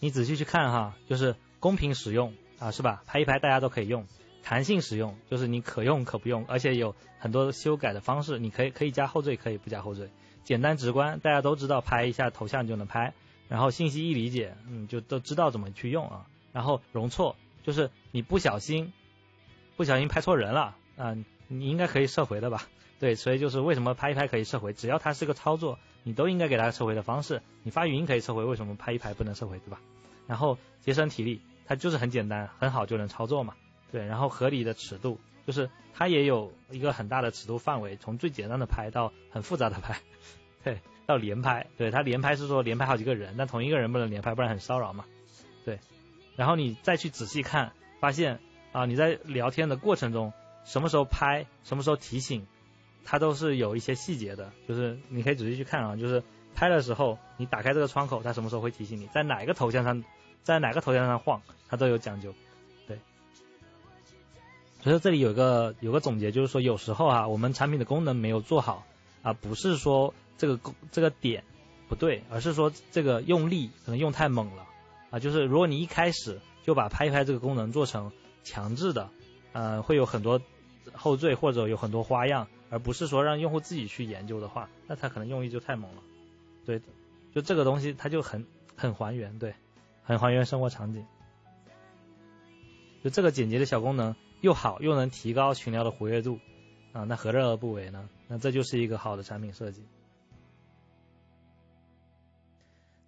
你仔细去看哈，就是公平使用啊，是吧？拍一拍大家都可以用，弹性使用就是你可用可不用，而且有很多修改的方式，你可以可以加后缀，可以不加后缀。简单直观，大家都知道拍一下头像就能拍。然后信息易理解，嗯，就都知道怎么去用啊。然后容错，就是你不小心不小心拍错人了啊，你应该可以撤回的吧？对，所以就是为什么拍一拍可以撤回，只要它是个操作。你都应该给它撤回的方式，你发语音可以撤回，为什么拍一拍不能撤回，对吧？然后节省体力，它就是很简单，很好就能操作嘛。对，然后合理的尺度，就是它也有一个很大的尺度范围，从最简单的拍到很复杂的拍，对，到连拍，对，它连拍是说连拍好几个人，但同一个人不能连拍，不然很骚扰嘛。对，然后你再去仔细看，发现啊，你在聊天的过程中，什么时候拍，什么时候提醒。它都是有一些细节的，就是你可以仔细去看啊，就是拍的时候你打开这个窗口，它什么时候会提醒你，在哪个头像上，在哪个头像上晃，它都有讲究，对。所以说这里有个有个总结，就是说有时候啊，我们产品的功能没有做好啊，不是说这个这个点不对，而是说这个用力可能用太猛了就是如果你一开始就把拍一拍这个功能做成强制的，呃，会有很多后缀或者有很多花样。而不是说让用户自己去研究的话，那他可能用力就太猛了。对，就这个东西它就很很还原，对，很还原生活场景。就这个简洁的小功能又好，又能提高群聊的活跃度啊，那何乐而不为呢？那这就是一个好的产品设计。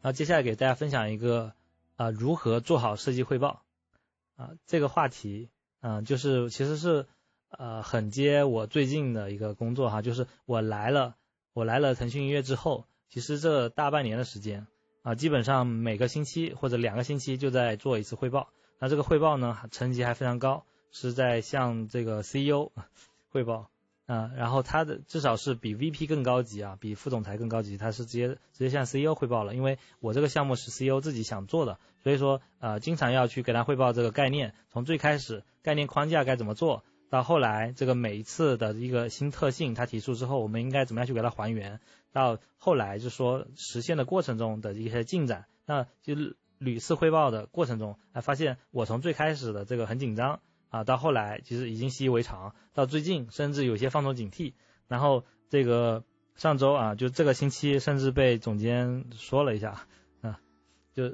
那接下来给大家分享一个啊，如何做好设计汇报啊这个话题啊，就是其实是。呃，很接我最近的一个工作哈，就是我来了，我来了腾讯音乐之后，其实这大半年的时间啊，基本上每个星期或者两个星期就在做一次汇报。那这个汇报呢，成绩还非常高，是在向这个 CEO 汇报嗯，然后他的至少是比 VP 更高级啊，比副总裁更高级，他是直接直接向 CEO 汇报了。因为我这个项目是 CEO 自己想做的，所以说呃，经常要去给他汇报这个概念，从最开始概念框架该怎么做。到后来，这个每一次的一个新特性，他提出之后，我们应该怎么样去给他还原？到后来就说实现的过程中的一些进展，那就屡次汇报的过程中，哎，发现我从最开始的这个很紧张啊，到后来其实已经习以为常，到最近甚至有些放松警惕。然后这个上周啊，就这个星期甚至被总监说了一下，啊，就，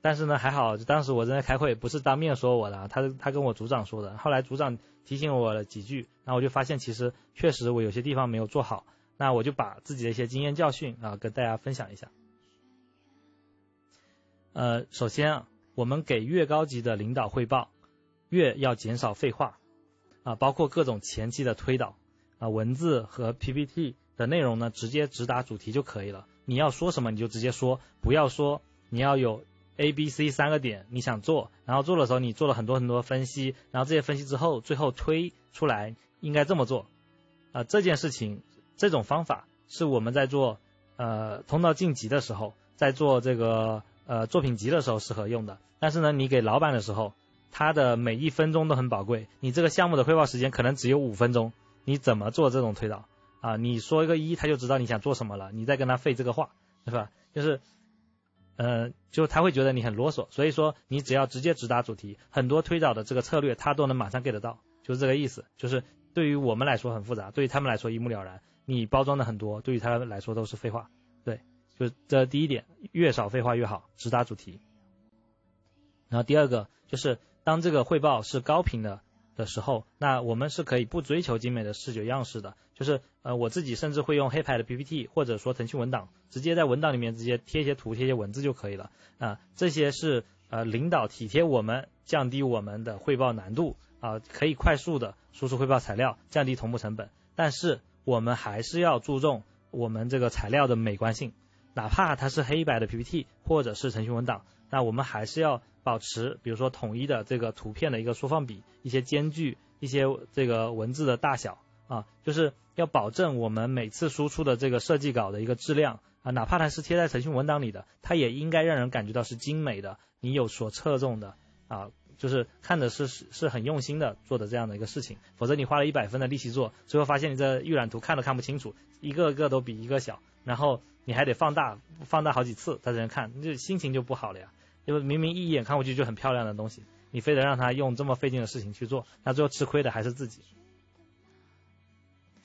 但是呢还好，当时我正在开会，不是当面说我的，他他跟我组长说的。后来组长提醒我了几句，然后我就发现其实确实我有些地方没有做好，那我就把自己的一些经验教训啊跟大家分享一下。呃，首先啊，我们给越高级的领导汇报，越要减少废话啊，包括各种前期的推导啊，文字和 PPT 的内容呢，直接直达主题就可以了。你要说什么你就直接说，不要说你要有 A、B、C 三个点你想做，然后做的时候你做了很多很多分析，然后这些分析之后最后推出来应该这么做啊，这件事情这种方法是我们在做呃通道晋级的时候，在做这个呃作品集的时候适合用的。但是呢，你给老板的时候，他的每一分钟都很宝贵，你这个项目的汇报时间可能只有五分钟，你怎么做这种推导？啊，你说一个一，他就知道你想做什么了。你再跟他废这个话，是吧？就是，呃，就他会觉得你很啰嗦。所以说，你只要直接直达主题，很多推导的这个策略他都能马上 get 到，就是这个意思。就是对于我们来说很复杂，对于他们来说一目了然。你包装的很多，对于他来说都是废话。对，就这第一点，越少废话越好，直达主题。然后第二个就是当这个汇报是高频的。的时候，那我们是可以不追求精美的视觉样式的，就是呃我自己甚至会用黑牌的 PPT 或者说腾讯文档，直接在文档里面直接贴一些图、贴一些文字就可以了啊。这些是呃领导体贴我们，降低我们的汇报难度啊，可以快速的输出汇报材料，降低同步成本。但是我们还是要注重我们这个材料的美观性，哪怕它是黑白的 PPT 或者是腾讯文档。那我们还是要保持，比如说统一的这个图片的一个缩放比，一些间距，一些这个文字的大小啊，就是要保证我们每次输出的这个设计稿的一个质量啊，哪怕它是贴在腾讯文档里的，它也应该让人感觉到是精美的，你有所侧重的啊，就是看的是是很用心的做的这样的一个事情，否则你花了一百分的力气做，最后发现你这预览图看都看不清楚，一个个都比一个小，然后你还得放大放大好几次才能看，就心情就不好了呀。因为明明一眼看过去就很漂亮的东西，你非得让他用这么费劲的事情去做，那最后吃亏的还是自己。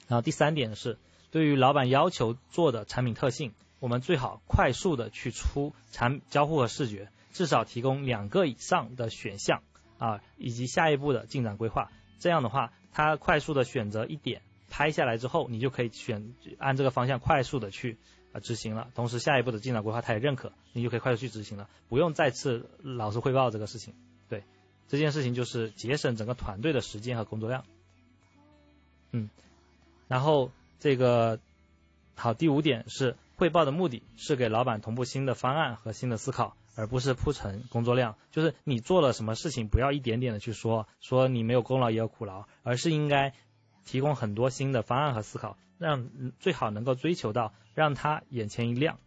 然后第三点是，对于老板要求做的产品特性，我们最好快速的去出产交互和视觉，至少提供两个以上的选项啊，以及下一步的进展规划。这样的话，他快速的选择一点拍下来之后，你就可以选按这个方向快速的去。啊，执行了，同时下一步的进展规划他也认可，你就可以快速去执行了，不用再次老是汇报这个事情。对，这件事情就是节省整个团队的时间和工作量。嗯，然后这个好，第五点是汇报的目的是给老板同步新的方案和新的思考，而不是铺陈工作量。就是你做了什么事情，不要一点点的去说，说你没有功劳也有苦劳，而是应该提供很多新的方案和思考。让最好能够追求到让他眼前一亮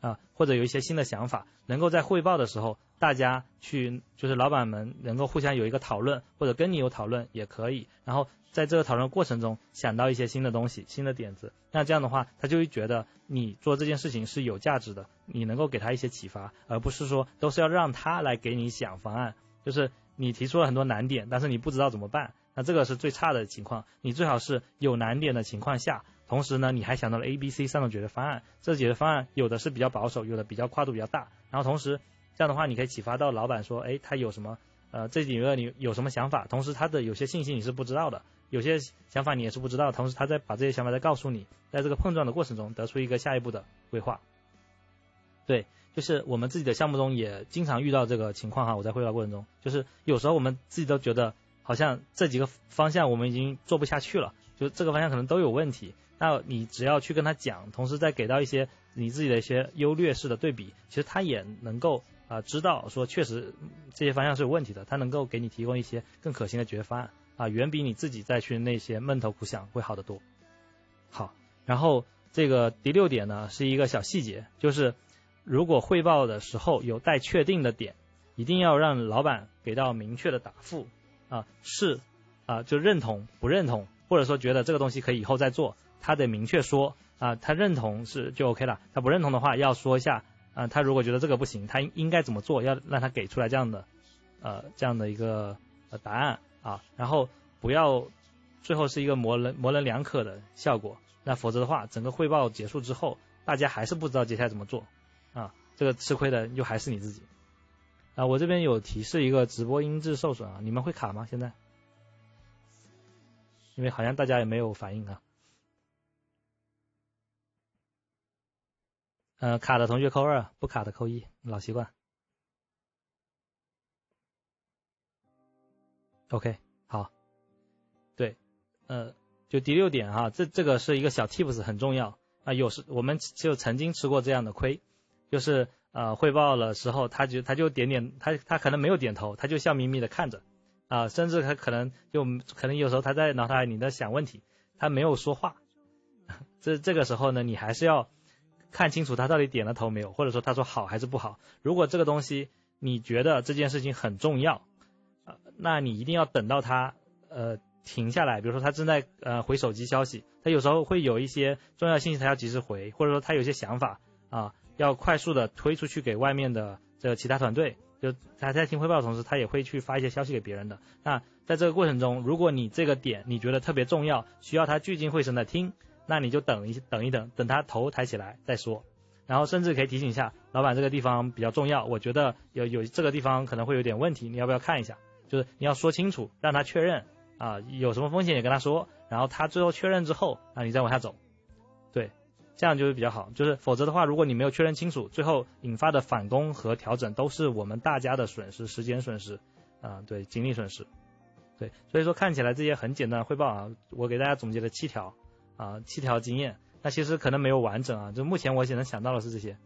啊，或者有一些新的想法，能够在汇报的时候，大家去就是老板们能够互相有一个讨论，或者跟你有讨论也可以。然后在这个讨论过程中想到一些新的东西、新的点子，那这样的话他就会觉得你做这件事情是有价值的，你能够给他一些启发，而不是说都是要让他来给你想方案，就是你提出了很多难点，但是你不知道怎么办，那这个是最差的情况。你最好是有难点的情况下。同时呢，你还想到了 A、B、C 三种解决方案，这解决方案有的是比较保守，有的比较跨度比较大。然后同时这样的话，你可以启发到老板说，哎，他有什么呃这几个你有什么想法？同时他的有些信息你是不知道的，有些想法你也是不知道。同时他再把这些想法再告诉你，在这个碰撞的过程中得出一个下一步的规划。对，就是我们自己的项目中也经常遇到这个情况哈。我在汇报过程中，就是有时候我们自己都觉得好像这几个方向我们已经做不下去了，就这个方向可能都有问题。那你只要去跟他讲，同时再给到一些你自己的一些优劣势的对比，其实他也能够啊知道说确实这些方向是有问题的，他能够给你提供一些更可行的解决方案啊，远比你自己再去那些闷头苦想会好得多。好，然后这个第六点呢是一个小细节，就是如果汇报的时候有待确定的点，一定要让老板给到明确的答复啊，是啊就认同不认同，或者说觉得这个东西可以以后再做。他得明确说啊，他认同是就 OK 了。他不认同的话，要说一下啊，他如果觉得这个不行，他应该怎么做？要让他给出来这样的呃这样的一个呃答案啊，然后不要最后是一个模棱模棱两可的效果。那否则的话，整个汇报结束之后，大家还是不知道接下来怎么做啊。这个吃亏的又还是你自己。啊，我这边有提示一个直播音质受损啊，你们会卡吗？现在？因为好像大家也没有反应啊。呃，卡的同学扣二，不卡的扣一，老习惯。OK，好，对，呃，就第六点哈，这这个是一个小 Tips，很重要啊。有时我们就曾经吃过这样的亏，就是呃汇报的时候，他就他就点点，他他可能没有点头，他就笑眯眯的看着啊，甚至他可能就可能有时候他在脑海里在想问题，他没有说话。这这个时候呢，你还是要看清楚他到底点了头没有，或者说他说好还是不好。如果这个东西你觉得这件事情很重要。那你一定要等到他呃停下来，比如说他正在呃回手机消息，他有时候会有一些重要信息他要及时回，或者说他有些想法啊要快速的推出去给外面的这个其他团队，就他在听汇报的同时，他也会去发一些消息给别人的。那在这个过程中，如果你这个点你觉得特别重要，需要他聚精会神的听，那你就等一等一等，等他头抬起来再说，然后甚至可以提醒一下老板这个地方比较重要，我觉得有有这个地方可能会有点问题，你要不要看一下？就是你要说清楚，让他确认啊，有什么风险也跟他说，然后他最后确认之后，啊，你再往下走，对，这样就是比较好。就是否则的话，如果你没有确认清楚，最后引发的返工和调整都是我们大家的损失，时间损失，啊，对，精力损失，对，所以说看起来这些很简单的汇报啊，我给大家总结了七条啊，七条经验，那其实可能没有完整啊，就目前我只能想到的是这些，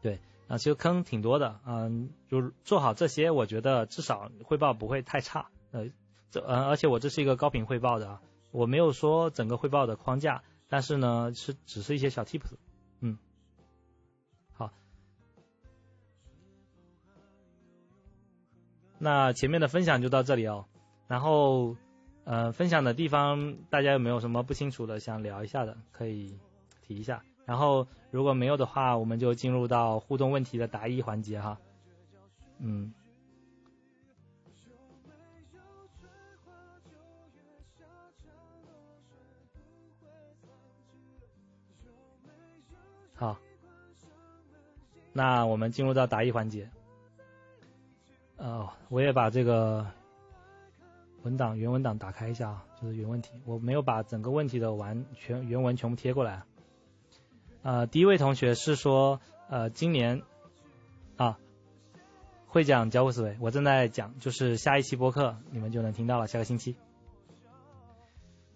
对。啊，其实坑挺多的，嗯，就做好这些，我觉得至少汇报不会太差，呃，这呃，而且我这是一个高频汇报的啊，我没有说整个汇报的框架，但是呢，是只是一些小 tips，嗯，好，那前面的分享就到这里哦，然后，呃，分享的地方大家有没有什么不清楚的想聊一下的，可以提一下。然后如果没有的话，我们就进入到互动问题的答疑环节哈。嗯，好，那我们进入到答疑环节。哦，我也把这个文档原文档打开一下啊，就是原问题，我没有把整个问题的完全原文全部贴过来。呃，第一位同学是说，呃，今年啊会讲交互思维，我正在讲，就是下一期播客你们就能听到了，下个星期。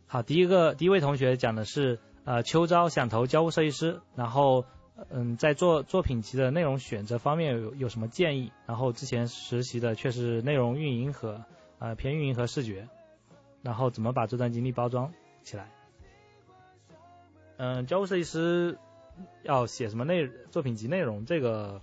好，第一个第一位同学讲的是，呃，秋招想投交互设计师，然后嗯，在做作品集的内容选择方面有有什么建议？然后之前实习的却是内容运营和呃偏运营和视觉，然后怎么把这段经历包装起来？嗯，交互设计师。要写什么内作品集内容？这个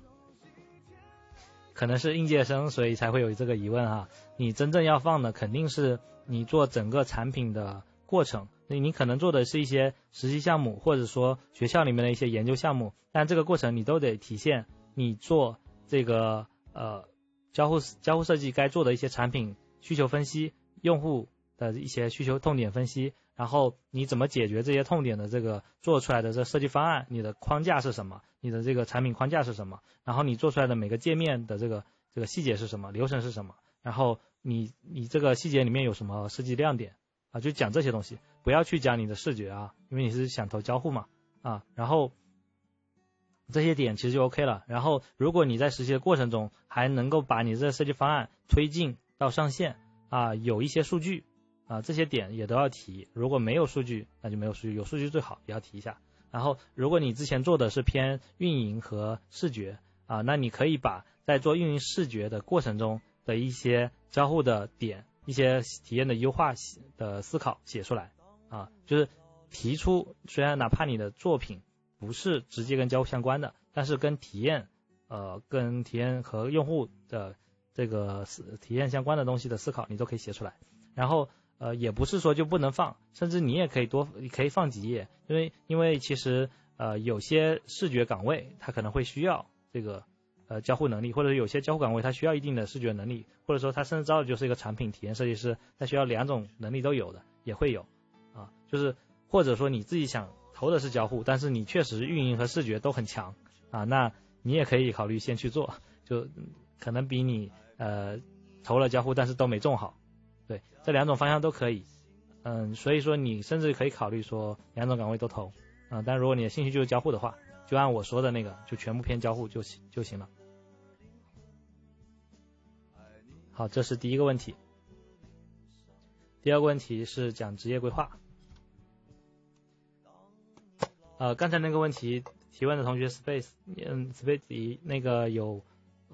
可能是应届生，所以才会有这个疑问哈。你真正要放的肯定是你做整个产品的过程。那你可能做的是一些实习项目，或者说学校里面的一些研究项目，但这个过程你都得体现你做这个呃交互交互设计该做的一些产品需求分析、用户的一些需求痛点分析。然后你怎么解决这些痛点的这个做出来的这设计方案？你的框架是什么？你的这个产品框架是什么？然后你做出来的每个界面的这个这个细节是什么？流程是什么？然后你你这个细节里面有什么设计亮点啊？就讲这些东西，不要去讲你的视觉啊，因为你是想投交互嘛啊。然后这些点其实就 OK 了。然后如果你在实习的过程中还能够把你这设计方案推进到上线啊，有一些数据。啊，这些点也都要提。如果没有数据，那就没有数据；有数据最好，也要提一下。然后，如果你之前做的是偏运营和视觉啊，那你可以把在做运营视觉的过程中的一些交互的点、一些体验的优化的思考写出来啊，就是提出，虽然哪怕你的作品不是直接跟交互相关的，但是跟体验呃跟体验和用户的这个体验相关的东西的思考，你都可以写出来，然后。呃，也不是说就不能放，甚至你也可以多你，可以放几页，因为因为其实呃有些视觉岗位它可能会需要这个呃交互能力，或者有些交互岗位它需要一定的视觉能力，或者说它甚至招的就是一个产品体验设计师，他需要两种能力都有的也会有。啊，就是或者说你自己想投的是交互，但是你确实运营和视觉都很强。啊，那你也可以考虑先去做，就可能比你呃投了交互但是都没中好，对，这两种方向都可以，嗯，所以说你甚至可以考虑说两种岗位都投，啊，但如果你的兴趣就是交互的话，就按我说的那个，就全部偏交互就行就行了。好，这是第一个问题。第二个问题是讲职业规划。呃，刚才那个问题提问的同学，Space，嗯，Space，那个有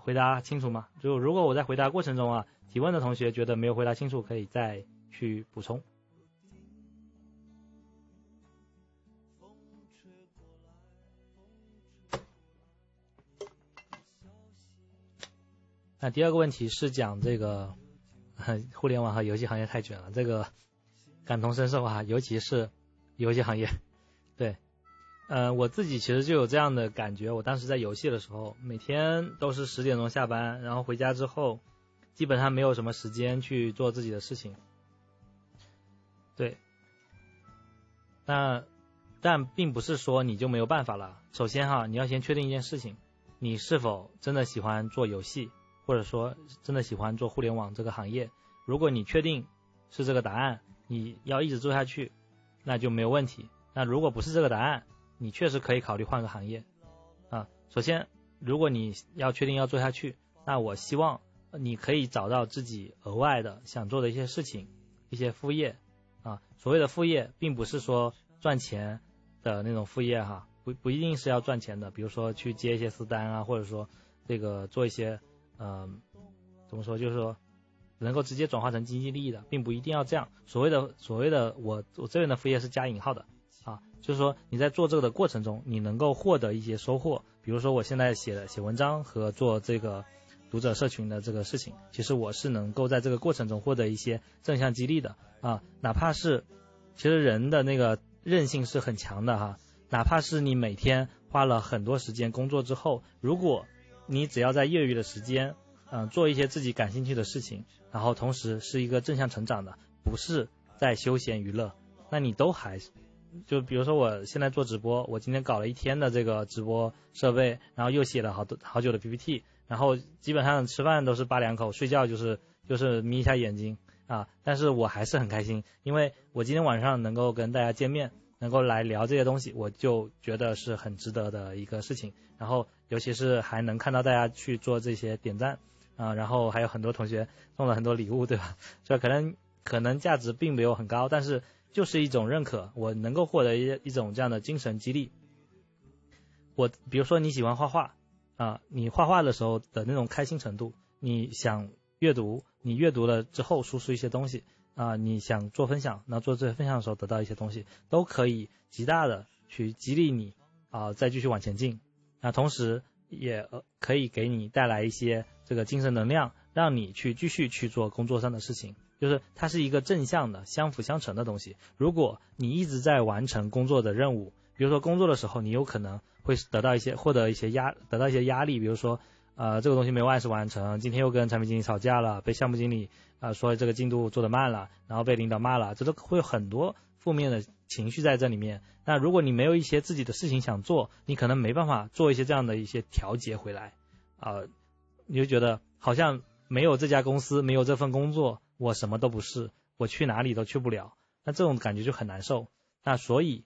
回答清楚吗？就如果我在回答过程中啊，提问的同学觉得没有回答清楚，可以再去补充。那第二个问题是讲这个。互联网和游戏行业太卷了，这个感同身受啊，尤其是游戏行业。对，呃，我自己其实就有这样的感觉。我当时在游戏的时候，每天都是十点钟下班，然后回家之后，基本上没有什么时间去做自己的事情。对，那但并不是说你就没有办法了。首先哈，你要先确定一件事情，你是否真的喜欢做游戏。或者说真的喜欢做互联网这个行业，如果你确定是这个答案，你要一直做下去，那就没有问题。那如果不是这个答案，你确实可以考虑换个行业啊。首先，如果你要确定要做下去，那我希望你可以找到自己额外的想做的一些事情，一些副业啊。所谓的副业，并不是说赚钱的那种副业哈，不不一定是要赚钱的，比如说去接一些私单啊，或者说这个做一些。嗯，怎么说？就是说，能够直接转化成经济利益的，并不一定要这样。所谓的所谓的我我这边的副业是加引号的啊，就是说你在做这个的过程中，你能够获得一些收获。比如说我现在写的写文章和做这个读者社群的这个事情，其实我是能够在这个过程中获得一些正向激励的啊。哪怕是其实人的那个韧性是很强的哈，哪怕是你每天花了很多时间工作之后，如果你只要在业余的时间，嗯，做一些自己感兴趣的事情，然后同时是一个正向成长的，不是在休闲娱乐，那你都还，就比如说我现在做直播，我今天搞了一天的这个直播设备，然后又写了好多好久的 PPT，然后基本上吃饭都是扒两口，睡觉就是就是眯一下眼睛啊，但是我还是很开心，因为我今天晚上能够跟大家见面。能够来聊这些东西，我就觉得是很值得的一个事情。然后，尤其是还能看到大家去做这些点赞啊，然后还有很多同学送了很多礼物，对吧？这可能可能价值并没有很高，但是就是一种认可，我能够获得一一种这样的精神激励。我比如说你喜欢画画啊，你画画的时候的那种开心程度，你想阅读，你阅读了之后输出一些东西。啊，你想做分享，那做这些分享的时候得到一些东西，都可以极大的去激励你啊，再继续往前进。那同时也可以给你带来一些这个精神能量，让你去继续去做工作上的事情。就是它是一个正向的、相辅相成的东西。如果你一直在完成工作的任务，比如说工作的时候，你有可能会得到一些获得一些压，得到一些压力，比如说。呃，这个东西没有按时完成，今天又跟产品经理吵架了，被项目经理啊说这个进度做得慢了，然后被领导骂了，这都会有很多负面的情绪在这里面。那如果你没有一些自己的事情想做，你可能没办法做一些这样的一些调节回来啊，你就觉得好像没有这家公司，没有这份工作，我什么都不是，我去哪里都去不了，那这种感觉就很难受。那所以，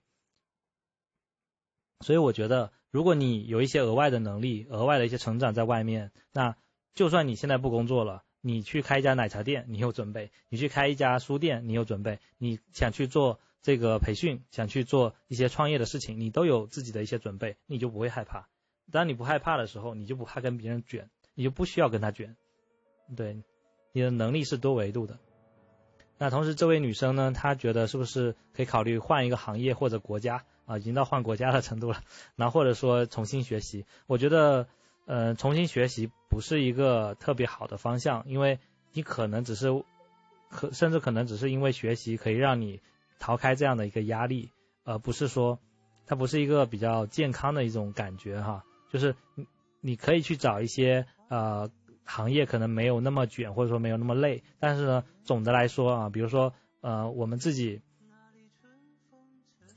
所以我觉得。如果你有一些额外的能力，额外的一些成长在外面，那就算你现在不工作了，你去开一家奶茶店，你有准备；你去开一家书店，你有准备；你想去做这个培训，想去做一些创业的事情，你都有自己的一些准备，你就不会害怕。当你不害怕的时候，你就不怕跟别人卷，你就不需要跟他卷。对，你的能力是多维度的。那同时，这位女生呢，她觉得是不是可以考虑换一个行业或者国家？啊，已经到换国家的程度了，那或者说重新学习，我觉得，呃，重新学习不是一个特别好的方向，因为你可能只是，可甚至可能只是因为学习可以让你逃开这样的一个压力，而不是说它不是一个比较健康的一种感觉哈，就是你你可以去找一些呃行业可能没有那么卷或者说没有那么累，但是呢，总的来说啊，比如说呃我们自己。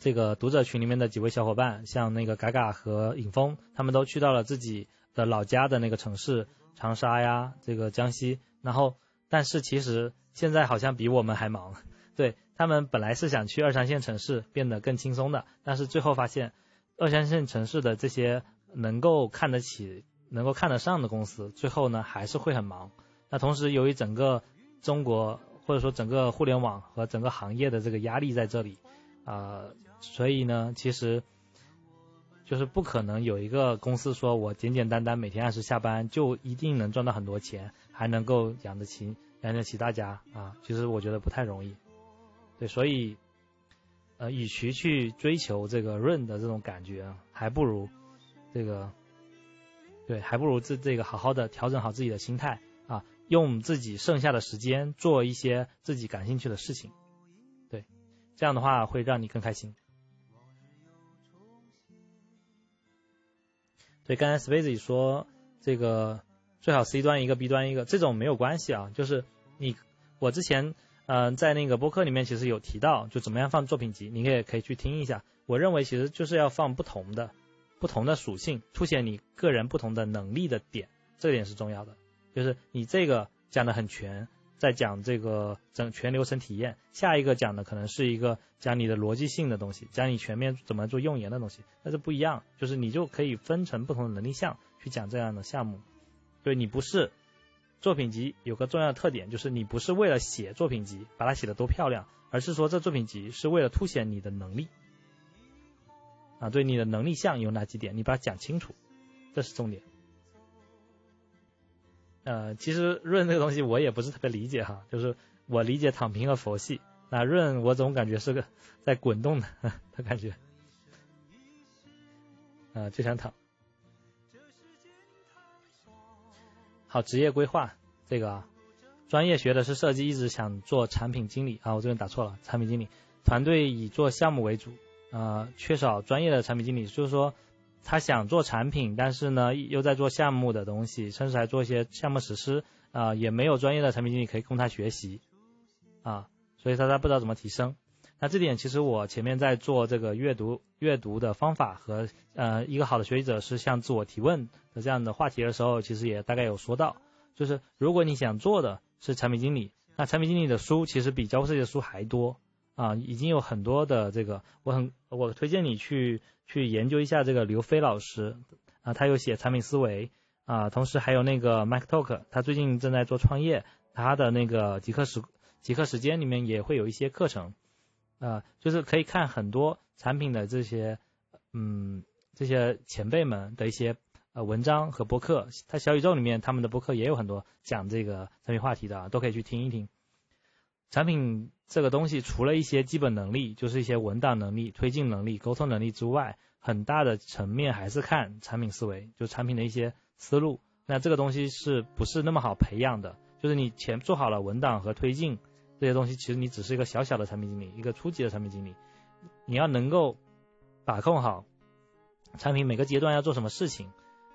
这个读者群里面的几位小伙伴，像那个嘎嘎和尹峰，他们都去到了自己的老家的那个城市长沙呀，这个江西。然后，但是其实现在好像比我们还忙。对他们本来是想去二三线城市变得更轻松的，但是最后发现二三线城市的这些能够看得起、能够看得上的公司，最后呢还是会很忙。那同时，由于整个中国或者说整个互联网和整个行业的这个压力在这里啊，所以呢，其实就是不可能有一个公司说我简简单单每天按时下班就一定能赚到很多钱，还能够养得起养得起大家啊。其实我觉得不太容易。对，所以，呃，与其去追求这个润的这种感觉，还不如这个，对，还不如这这个好好的调整好自己的心态啊，用自己剩下的时间做一些自己感兴趣的事情，对，这样的话会让你更开心。对，刚才 Space 说这个最好 C 端一个 B 端一个，这种没有关系啊，就是你我之前。嗯，在那个播客里面其实有提到，就怎么样放作品集，你也可以去听一下。我认为其实就是要放不同的、不同的属性，凸显你个人不同的能力的点，这点是重要的。就是你这个讲的很全，在讲这个整全流程体验，下一个讲的可能是一个讲你的逻辑性的东西，讲你全面怎么做用研的东西，那是不一样。就是你就可以分成不同的能力项去讲这样的项目。对你不是。作品集有个重要的特点，就是你不是为了写作品集，把它写得多漂亮，而是说这作品集是为了凸显你的能力，啊，对你的能力项有哪几点，你把它讲清楚，这是重点。呃，其实润这个东西我也不是特别理解哈，就是我理解躺平和佛系，那润我总感觉是个在滚动的的感觉，啊，就想躺。好，职业规划这个啊，专业学的是设计，一直想做产品经理啊，我这边打错了，产品经理，团队以做项目为主，呃，缺少专业的产品经理，就是说他想做产品，但是呢又在做项目的东西，甚至还做一些项目实施啊，也没有专业的产品经理可以供他学习啊，所以他他不知道怎么提升。那这点其实我前面在做这个阅读阅读的方法和呃一个好的学习者是向自我提问的这样的话题的时候，其实也大概有说到，就是如果你想做的是产品经理，那产品经理的书其实比交互设计的书还多啊，已经有很多的这个，我很我推荐你去去研究一下这个刘飞老师啊，他有写产品思维啊，同时还有那个 Mike Talk，他最近正在做创业，他的那个极客时极客时间里面也会有一些课程。啊，就是可以看很多产品的这些，嗯，这些前辈们的一些呃文章和博客，他小宇宙里面他们的博客也有很多讲这个产品话题的，都可以去听一听。产品这个东西，除了一些基本能力，就是一些文档能力、推进能力、沟通能力之外，很大的层面还是看产品思维，就产品的一些思路。那这个东西是不是那么好培养的？就是你前做好了文档和推进。这些东西其实你只是一个小小的产品经理，一个初级的产品经理，你要能够把控好产品每个阶段要做什么事情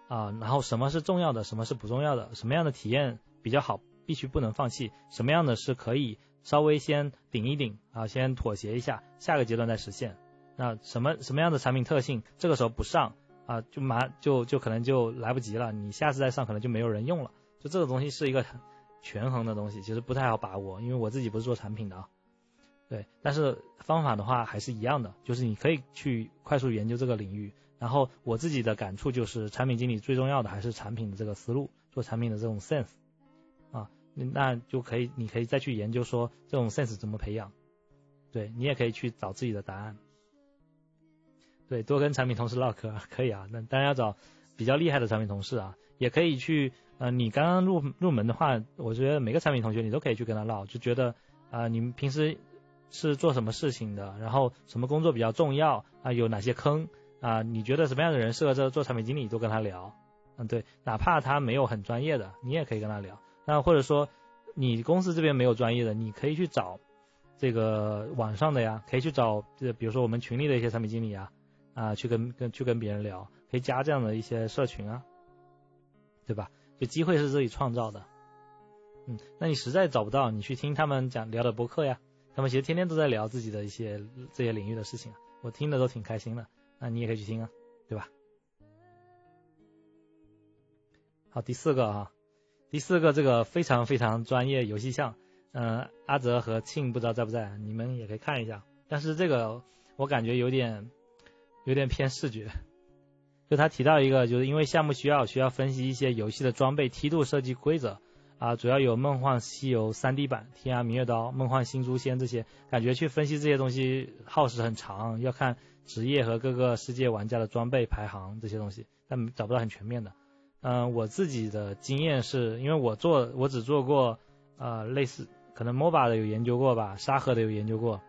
啊，然后什么是重要的，什么是不重要的，什么样的体验比较好，必须不能放弃，什么样的是可以稍微先顶一顶啊，先妥协一下，下个阶段再实现。那什么什么样的产品特性，这个时候不上啊，就马就就可能就来不及了，你下次再上可能就没有人用了，就这个东西是一个。权衡的东西其实不太好把握，因为我自己不是做产品的啊。对，但是方法的话还是一样的，就是你可以去快速研究这个领域。然后我自己的感触就是，产品经理最重要的还是产品的这个思路，做产品的这种 sense，那就可以，你可以再去研究说这种 sense 怎么培养。对你也可以去找自己的答案。对，多跟产品同事唠嗑可以啊，那当然要找比较厉害的产品同事啊，也可以去。呃，你刚刚入入门的话，我觉得每个产品同学你都可以去跟他唠，就觉得啊，你们平时是做什么事情的，然后什么工作比较重要啊，有哪些坑啊？你觉得什么样的人适合这做产品经理，都跟他聊。嗯，对，哪怕他没有很专业的，你也可以跟他聊。那或者说你公司这边没有专业的，你可以去找这个网上的呀，可以去找这比如说我们群里的一些产品经理啊，啊，去跟跟去跟别人聊，可以加这样的一些社群啊，对吧？就机会是自己创造的，嗯，那你实在找不到，你去听他们讲聊的博客呀，他们其实天天都在聊自己的一些这些领域的事情，我听的都挺开心的，那你也可以去听啊，对吧？好，第四个啊，第四个这个非常非常专业游戏项，嗯，阿泽和庆不知道在不在，你们也可以看一下。但是这个我感觉有点有点偏视觉，就他提到一个，就是因为项目需要需要分析一些游戏的装备梯度设计规则啊，主要有《梦幻西游》3D 版、《天涯明月刀》、《梦幻新诛仙》这些，感觉去分析这些东西耗时很长，要看职业和各个世界玩家的装备排行这些东西，但找不到很全面的。嗯，我自己的经验是因为我做我只做过呃类似可能 MOBA 的有研究过吧，沙盒的有研究过。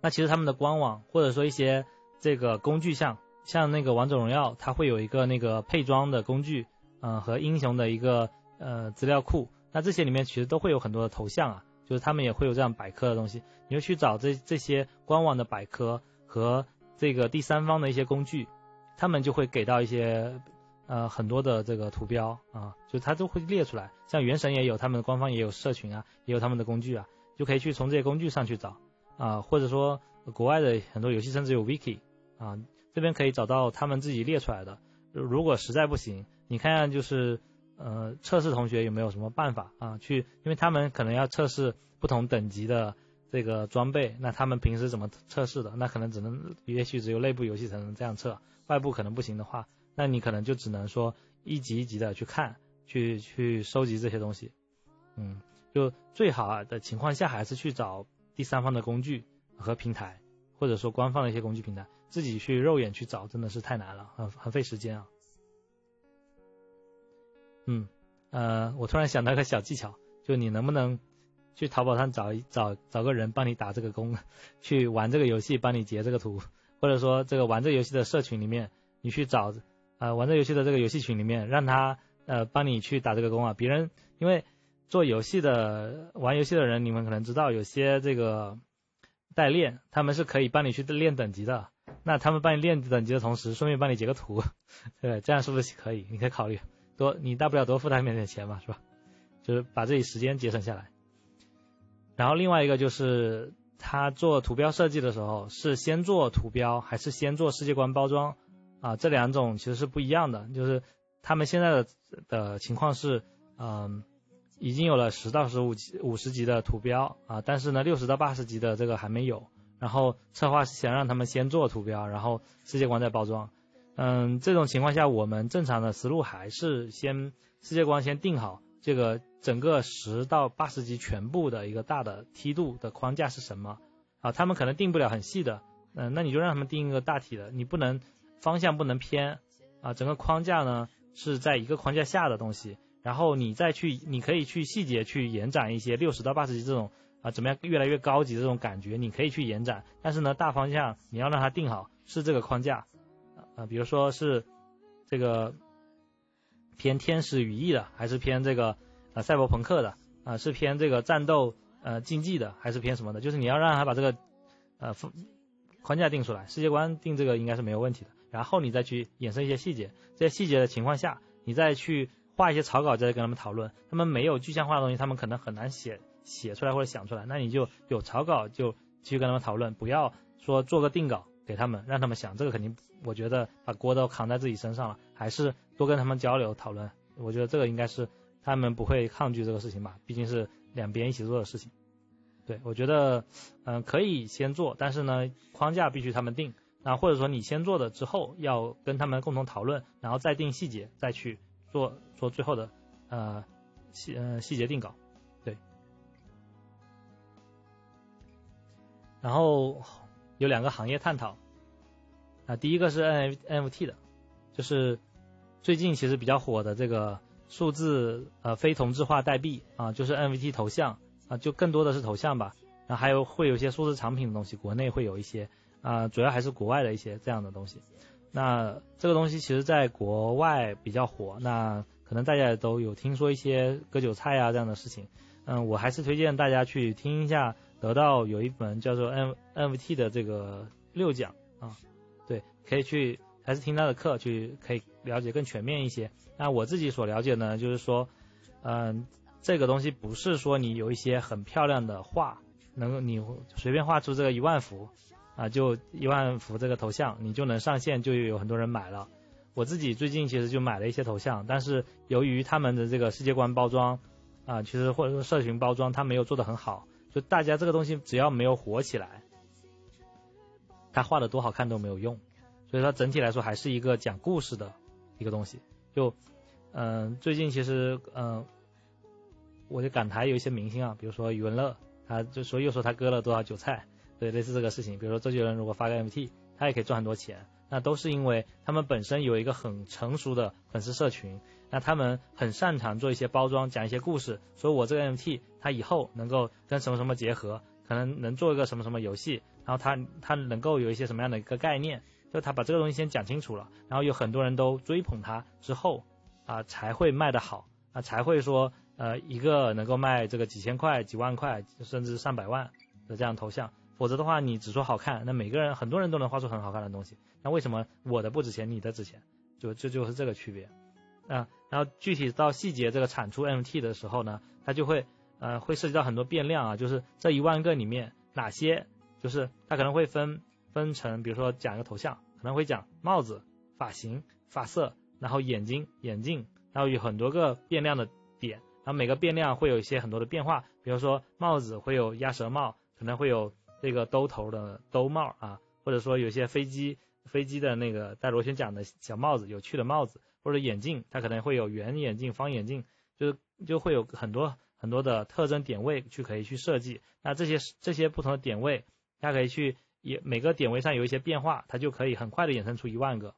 那其实他们的官网或者说一些这个工具项，像那个王者荣耀，它会有一个那个配装的工具，嗯和英雄的一个呃资料库，那这些里面其实都会有很多的头像啊，就是他们也会有这样百科的东西，你就去找这这些官网的百科和这个第三方的一些工具，他们就会给到一些。呃，很多的这个图标啊，就它都会列出来。像原神也有，他们的官方也有社群啊，也有他们的工具啊，就可以去从这些工具上去找啊，或者说国外的很多游戏甚至有 wiki 啊，这边可以找到他们自己列出来的。如果实在不行，你看看就是呃测试同学有没有什么办法啊，去，因为他们可能要测试不同等级的这个装备，那他们平时怎么测试的？那可能只能也许只有内部游戏才能这样测，外部可能不行的话。那你可能就只能说一级一级的去看，去去收集这些东西，嗯，就最好的情况下还是去找第三方的工具和平台，或者说官方的一些工具平台，自己去肉眼去找真的是太难了，很很费时间啊。嗯，呃，我突然想到一个小技巧，就你能不能去淘宝上找一找找个人帮你打这个工，去玩这个游戏帮你截这个图，或者说这个玩这个游戏的社群里面你去找。啊，玩这游戏的这个游戏群里面，让他呃帮你去打这个工啊。别人因为做游戏的玩游戏的人，你们可能知道有些这个代练，他们是可以帮你去练等级的。那他们帮你练等级的同时，顺便帮你截个图，对，这样是不是可以？你可以考虑多，你大不了多付他一点钱嘛，是吧？就是把自己时间节省下来。然后另外一个就是他做图标设计的时候，是先做图标还是先做世界观包装？啊，这两种其实是不一样的，就是他们现在的的情况是，嗯，已经有了十到十五级、五十级的图标啊，但是呢，六十到八十级的这个还没有。然后策划是想让他们先做图标，然后世界观再包装。嗯，这种情况下，我们正常的思路还是先世界观先定好，这个整个十到八十级全部的一个大的梯度的框架是什么啊？他们可能定不了很细的，嗯，那你就让他们定一个大体的，你不能。方向不能偏啊，整个框架呢是在一个框架下的东西，然后你再去，你可以去细节去延展一些六十到八十级这种啊，怎么样越来越高级这种感觉，你可以去延展，但是呢大方向你要让它定好是这个框架啊，比如说是这个偏天使羽翼的，还是偏这个啊赛博朋克的啊，是偏这个战斗呃竞技的，还是偏什么的，就是你要让他把这个呃框架定出来，世界观定这个应该是没有问题的。然后你再去衍生一些细节，这些细节的情况下，你再去画一些草稿，再跟他们讨论。他们没有具象化的东西，他们可能很难写写出来或者想出来。那你就有草稿就继续跟他们讨论，不要说做个定稿给他们，让他们想。这个肯定，我觉得把锅都扛在自己身上了，还是多跟他们交流讨论。我觉得这个应该是他们不会抗拒这个事情吧，毕竟是两边一起做的事情。对，我觉得嗯可以先做，但是呢框架必须他们定。那或者说你先做的之后，要跟他们共同讨论，然后再定细节，再去做做最后的呃细呃细节定稿，对。然后有两个行业探讨，啊，第一个是 N NFT 的，就是最近其实比较火的这个数字呃非同质化代币啊，就是 NFT 头像啊，就更多的是头像吧，然后还有会有一些数字产品的东西，国内会有一些。啊，主要还是国外的一些这样的东西。那这个东西其实在国外比较火，那可能大家都有听说一些割韭菜啊这样的事情。嗯，我还是推荐大家去听一下，得到有一本叫做 N NFT 的这个六讲啊，对，可以去还是听他的课去可以了解更全面一些。那我自己所了解呢，就是说，嗯，这个东西不是说你有一些很漂亮的画，能够你随便画出这个一万幅。啊，就一万幅这个头像，你就能上线，就有很多人买了。我自己最近其实就买了一些头像，但是由于他们的这个世界观包装啊，其实或者说社群包装，它没有做得很好，就大家这个东西只要没有火起来，他画的多好看都没有用。所以它整体来说还是一个讲故事的一个东西。就嗯，最近其实嗯，我就港台有一些明星啊，比如说余文乐，他就说又说他割了多少韭菜，对，类似这个事情。比如说周杰伦如果发个 MT，他也可以赚很多钱。那都是因为他们本身有一个很成熟的粉丝社群，那他们很擅长做一些包装，讲一些故事，说我这个 MT 它以后能够跟什么什么结合，可能能做一个什么什么游戏，然后它它能够有一些什么样的一个概念，就他把这个东西先讲清楚了，然后有很多人都追捧他之后啊才会卖得好，啊才会说呃一个能够卖这个几千块、几万块甚至上百万的这样头像。否则的话，你只说好看，那每个人很多人都能画出很好看的东西。那为什么我的不值钱，你的值钱？就这就是这个区别。啊，然后具体到细节这个产出 MT 的时候呢，它就会呃会涉及到很多变量啊，就是这一万个里面哪些，就是它可能会分分成，比如说讲一个头像，可能会讲帽子、发型、发色，然后眼睛、眼镜，然后有很多个变量的点，然后每个变量会有一些很多的变化，比如说帽子会有鸭舌帽，可能会有。这个兜头的兜帽啊，或者说有些飞机飞机的那个戴螺旋桨的小帽子，有趣的帽子，或者眼镜，它可能会有圆眼镜、方眼镜，就是就会有很多很多的特征点位去可以去设计。那这些这些不同的点位，它可以去也每个点位上有一些变化，它就可以很快的衍生出一万个。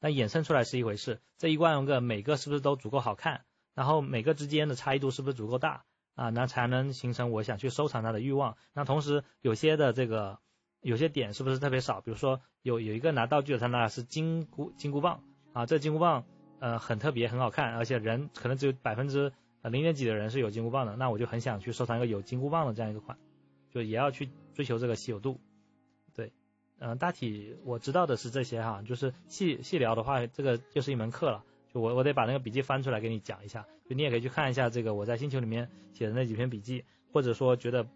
那衍生出来是一回事，这一万个每个是不是都足够好看？然后每个之间的差异度是不是足够大？啊，那才能形成我想去收藏它的欲望。那同时有些的这个有些点是不是特别少？比如说有有一个拿道具的，他拿的是金箍金箍棒啊，这金箍棒呃很特别很好看，而且人可能只有百分之零点几的人是有金箍棒的，那我就很想去收藏一个有金箍棒的这样一个款，就也要去追求这个稀有度。对，嗯，大体我知道的是这些哈，就是细细聊的话，这个就是一门课了。就我我得把那个笔记翻出来给你讲一下，就你也可以去看一下这个我在星球里面写的那几篇笔记，或者说觉得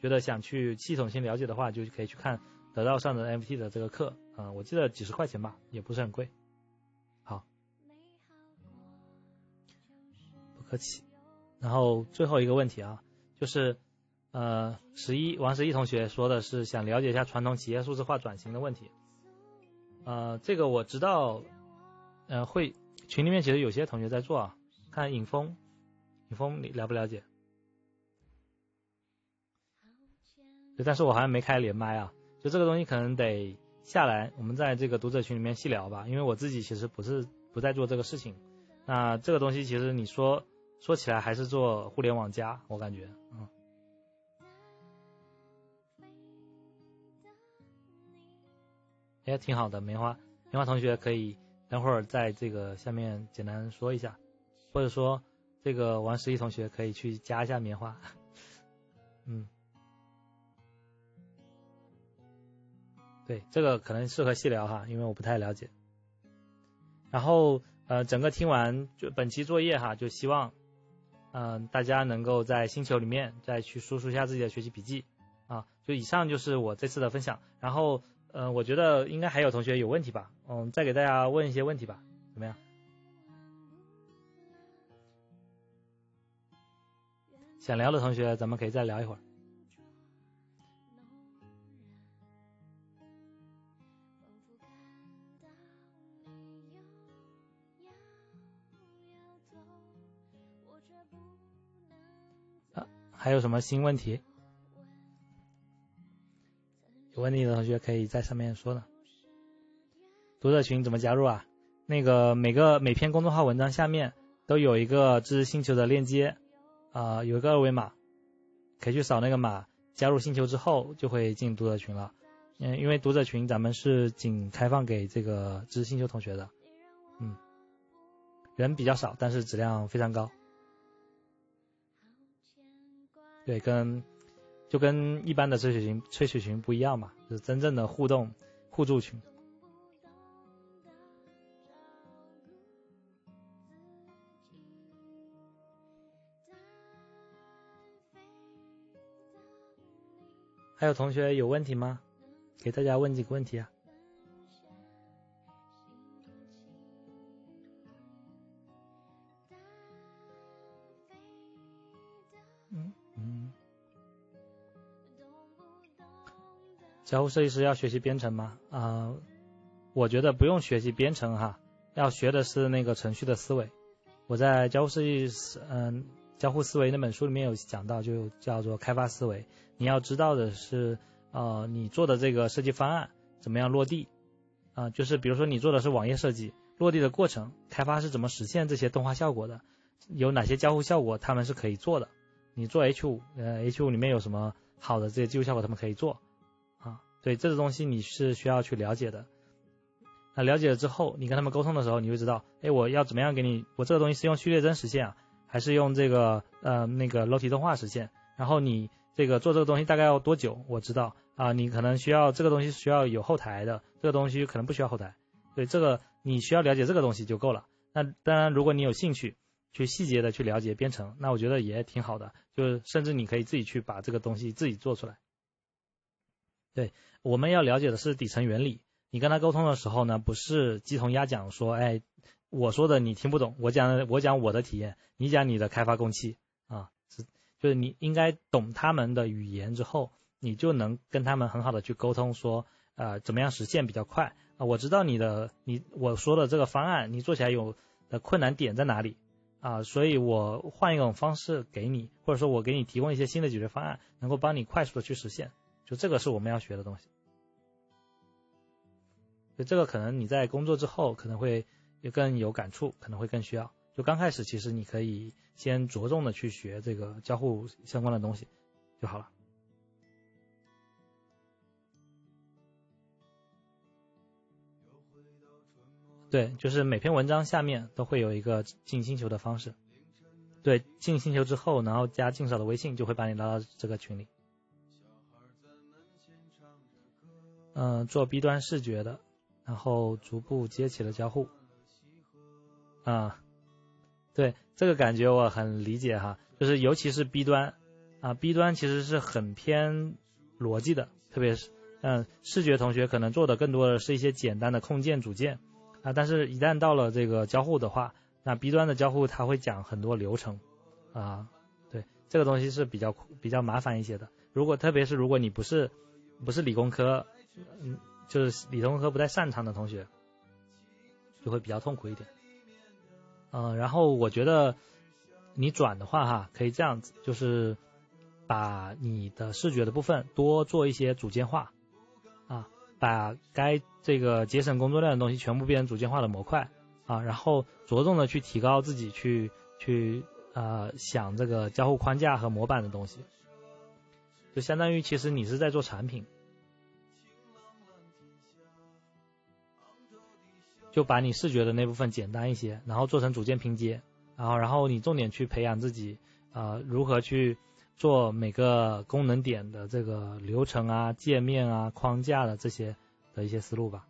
觉得想去系统性了解的话，就可以去看得到上的 MT 的这个课，啊，我记得几十块钱吧，也不是很贵。好，不客气。然后最后一个问题啊，就是呃十一王十一同学说的是想了解一下传统企业数字化转型的问题，呃，这个我知道，呃会。群里面其实有些同学在做啊，看尹峰，尹峰你了不了解？对，但是我好像没开连麦啊，就这个东西可能得下来，我们在这个读者群里面细聊吧，因为我自己其实不是不在做这个事情，那这个东西其实你说说起来还是做互联网加，我感觉，嗯，也挺好的，棉花，棉花同学可以。等会儿在这个下面简单说一下，或者说这个王十一同学可以去加一下棉花，嗯，对，这个可能适合细聊哈，因为我不太了解。然后呃，整个听完就本期作业哈，就希望嗯大家能够在星球里面再去输出一下自己的学习笔记啊。就以上就是我这次的分享，然后。嗯，我觉得应该还有同学有问题吧，嗯，再给大家问一些问题吧，怎么样？想聊的同学，咱们可以再聊一会儿。啊，还有什么新问题？有问题的同学可以在上面说呢。读者群怎么加入啊？那个每个每篇公众号文章下面都有一个知识星球的链接啊，有一个二维码，可以去扫那个码，加入星球之后就会进读者群了。嗯，因为读者群咱们是仅开放给这个知识星球同学的，嗯，人比较少，但是质量非常高。对，跟。就跟一般的吹水群、吹水群不一样嘛，就是真正的互动互助群。还有同学有问题吗？给大家问几个问题啊。交互设计师要学习编程吗？啊，我觉得不用学习编程哈，要学的是那个程序的思维。我在交互设计师嗯。交互思维那本书里面有讲到，就叫做开发思维。你要知道的是，呃，你做的这个设计方案怎么样落地？啊，就是比如说你做的是网页设计，落地的过程，开发是怎么实现这些动画效果的？有哪些交互效果他们是可以做的？你做 H 五，呃，H 五里面有什么好的这些技术效果他们可以做？啊，对，这个东西你是需要去了解的。那了解了之后，你跟他们沟通的时候，你会知道，哎，我要怎么样给你？我这个东西是用序列帧实现啊？还是用这个呃那个裸体动画实现，然后你这个做这个东西大概要多久？我知道啊，你可能需要这个东西需要有后台的，这个东西可能不需要后台，对这个你需要了解这个东西就够了。那当然，如果你有兴趣去细节的去了解编程，那我觉得也挺好的，就是甚至你可以自己去把这个东西自己做出来。对，我们要了解的是底层原理。你跟他沟通的时候呢，不是鸡同鸭讲说，哎。我说的你听不懂，我讲我讲我的体验，你讲你的开发工期啊，是就是你应该懂他们的语言之后，你就能跟他们很好的去沟通，说呃怎么样实现比较快啊，我知道你的你我说的这个方案你做起来有的困难点在哪里啊，所以我换一种方式给你，或者说我给你提供一些新的解决方案，能够帮你快速的去实现，就这个是我们要学的东西，就这个可能你在工作之后可能会。就更有感触，可能会更需要。就刚开始，其实你可以先着重的去学这个交互相关的东西就好了。对，就是每篇文章下面都会有一个进星球的方式。对，进星球之后，然后加静少的微信，就会把你拉到这个群里。嗯，做 B 端视觉的，然后逐步接起了交互。啊，对这个感觉我很理解哈，就是尤其是 B 端啊，B 端其实是很偏逻辑的，特别是嗯视觉同学可能做的更多的是一些简单的控件组件啊，但是一旦到了这个交互的话，那 B 端的交互它会讲很多流程啊，对这个东西是比较比较麻烦一些的，如果特别是如果你不是不是理工科，嗯就是理工科不太擅长的同学，就会比较痛苦一点。嗯，然后我觉得你转的话哈，可以这样子，就是把你的视觉的部分多做一些组件化啊，把该这个节省工作量的东西全部变成组件化的模块啊，然后着重的去提高自己去去呃想这个交互框架和模板的东西，就相当于其实你是在做产品。就把你视觉的那部分简单一些，然后做成组件拼接，然后然后你重点去培养自己，呃，如何去做每个功能点的这个流程啊、界面啊、框架的这些的一些思路吧。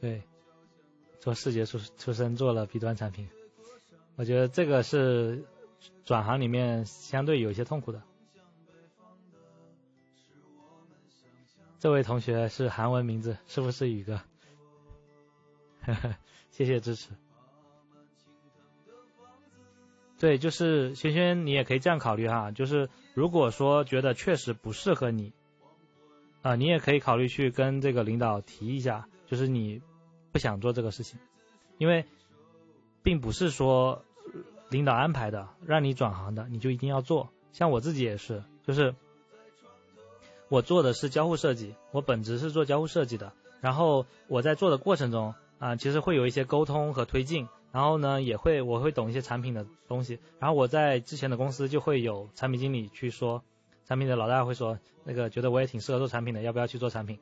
对。做视觉出出身做了 B 端产品，我觉得这个是转行里面相对有些痛苦的。这位同学是韩文名字，是不是宇哥？谢谢支持。对，就是轩轩，你也可以这样考虑哈，就是如果说觉得确实不适合你，啊，你也可以考虑去跟这个领导提一下，就是你。不想做这个事情，因为并不是说领导安排的让你转行的你就一定要做。像我自己也是，就是我做的是交互设计，我本职是做交互设计的。然后我在做的过程中啊，其实会有一些沟通和推进，然后呢也会我会懂一些产品的东西。然后我在之前的公司就会有产品经理去说，产品的老大会说那个觉得我也挺适合做产品的，要不要去做产品？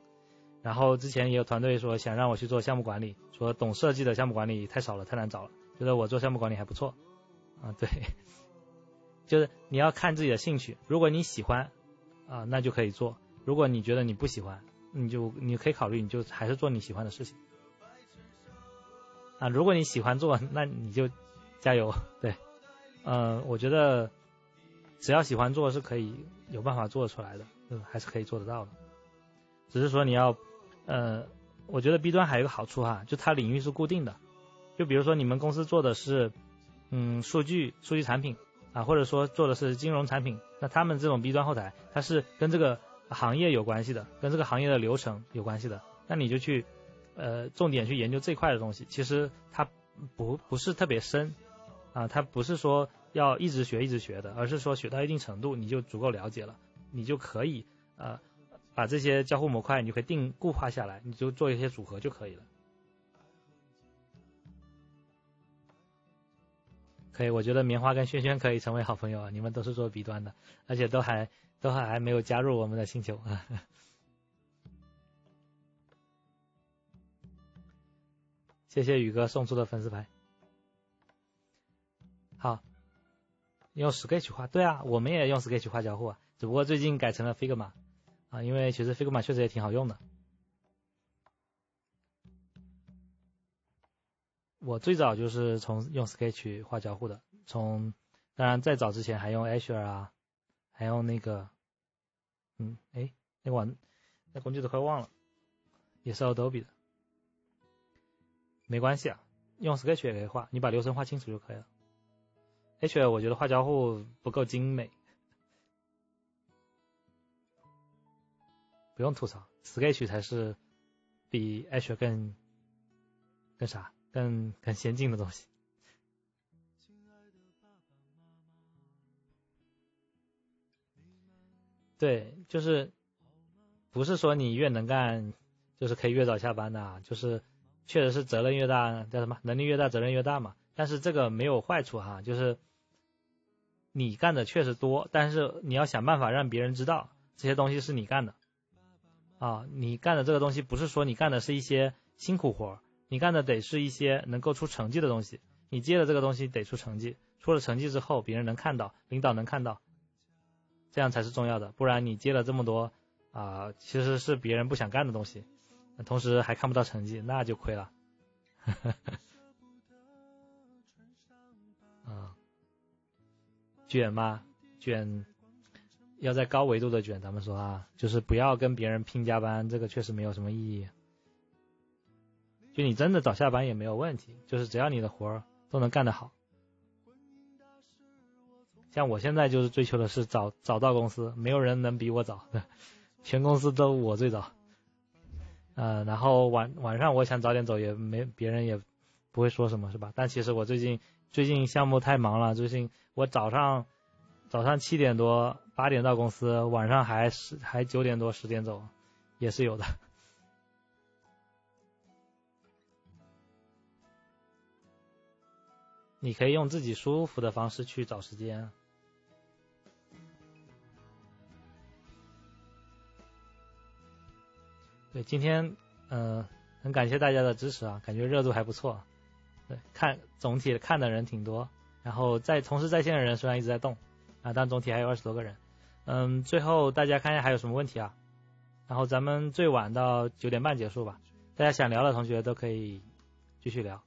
然后之前也有团队说想让我去做项目管理，说懂设计的项目管理太少了，太难找了，觉得我做项目管理还不错，啊对，就是你要看自己的兴趣，如果你喜欢，啊那就可以做，如果你觉得你不喜欢，你就你可以考虑，你就还是做你喜欢的事情。啊，如果你喜欢做，那你就加油。对，嗯，我觉得只要喜欢做是可以有办法做出来的，嗯，还是可以做得到的。只是说你要，呃，我觉得 B 端还有一个好处哈，就它领域是固定的。就比如说你们公司做的是，嗯，数据数据产品啊，或者说做的是金融产品，那他们这种 B 端后台，它是跟这个行业有关系的，跟这个行业的流程有关系的，那你就去。呃，重点去研究这块的东西，其实它不不是特别深啊，它不是说要一直学一直学的，而是说学到一定程度你就足够了解了，你就可以呃把这些交互模块你就可以定固化下来，你就做一些组合就可以了。可以，我觉得棉花跟轩轩可以成为好朋友啊，你们都是做 B 端的，而且都还都还还没有加入我们的星球啊。谢谢宇哥送出的粉丝牌。好，用 Sketch 画，对啊，我们也用 Sketch 画交互啊，只不过最近改成了 Figma 啊，因为其实 Figma 确实也挺好用的。我最早就是从用 Sketch 画交互的，从当然再早之前还用 Azure 啊，还用那个，嗯，哎，那个玩那工具都快忘了，也是 Adobe 的。没关系啊，用 Sketch 也可以画，你把流程画清楚就可以了。H 我觉得画交互不够精美，不用吐槽，Sketch 才是比 H 更更啥、更更先进的东西。对，就是不是说你越能干，就是可以越早下班的，就是。确实是责任越大，叫什么？能力越大，责任越大嘛。但是这个没有坏处哈，就是你干的确实多，但是你要想办法让别人知道这些东西是你干的啊。你干的这个东西不是说你干的是一些辛苦活，你干的得是一些能够出成绩的东西。你接的这个东西得出成绩，出了成绩之后别人能看到，领导能看到，这样才是重要的。不然你接了这么多啊，其实是别人不想干的东西。同时还看不到成绩，那就亏了。啊，卷吗？卷要在高维度的卷，咱们说啊，就是不要跟别人拼加班，这个确实没有什么意义。就你真的早下班也没有问题，就是只要你的活儿都能干得好。像我现在就是追求的是早早到公司，没有人能比我早，全公司都我最早。呃，然后晚晚上我想早点走，也没别人也不会说什么，是吧？但其实我最近最近项目太忙了，最近我早上早上七点多八点到公司，晚上还十还九点多十点走，也是有的。你可以用自己舒服的方式去找时间。对，今天嗯，很感谢大家的支持啊，感觉热度还不错。对，看总体看的人挺多，然后在同时在线的人虽然一直在动啊，但总体还有二十多个人。嗯，最后大家看一下还有什么问题啊？然后咱们最晚到九点半结束吧，大家想聊的同学都可以继续聊。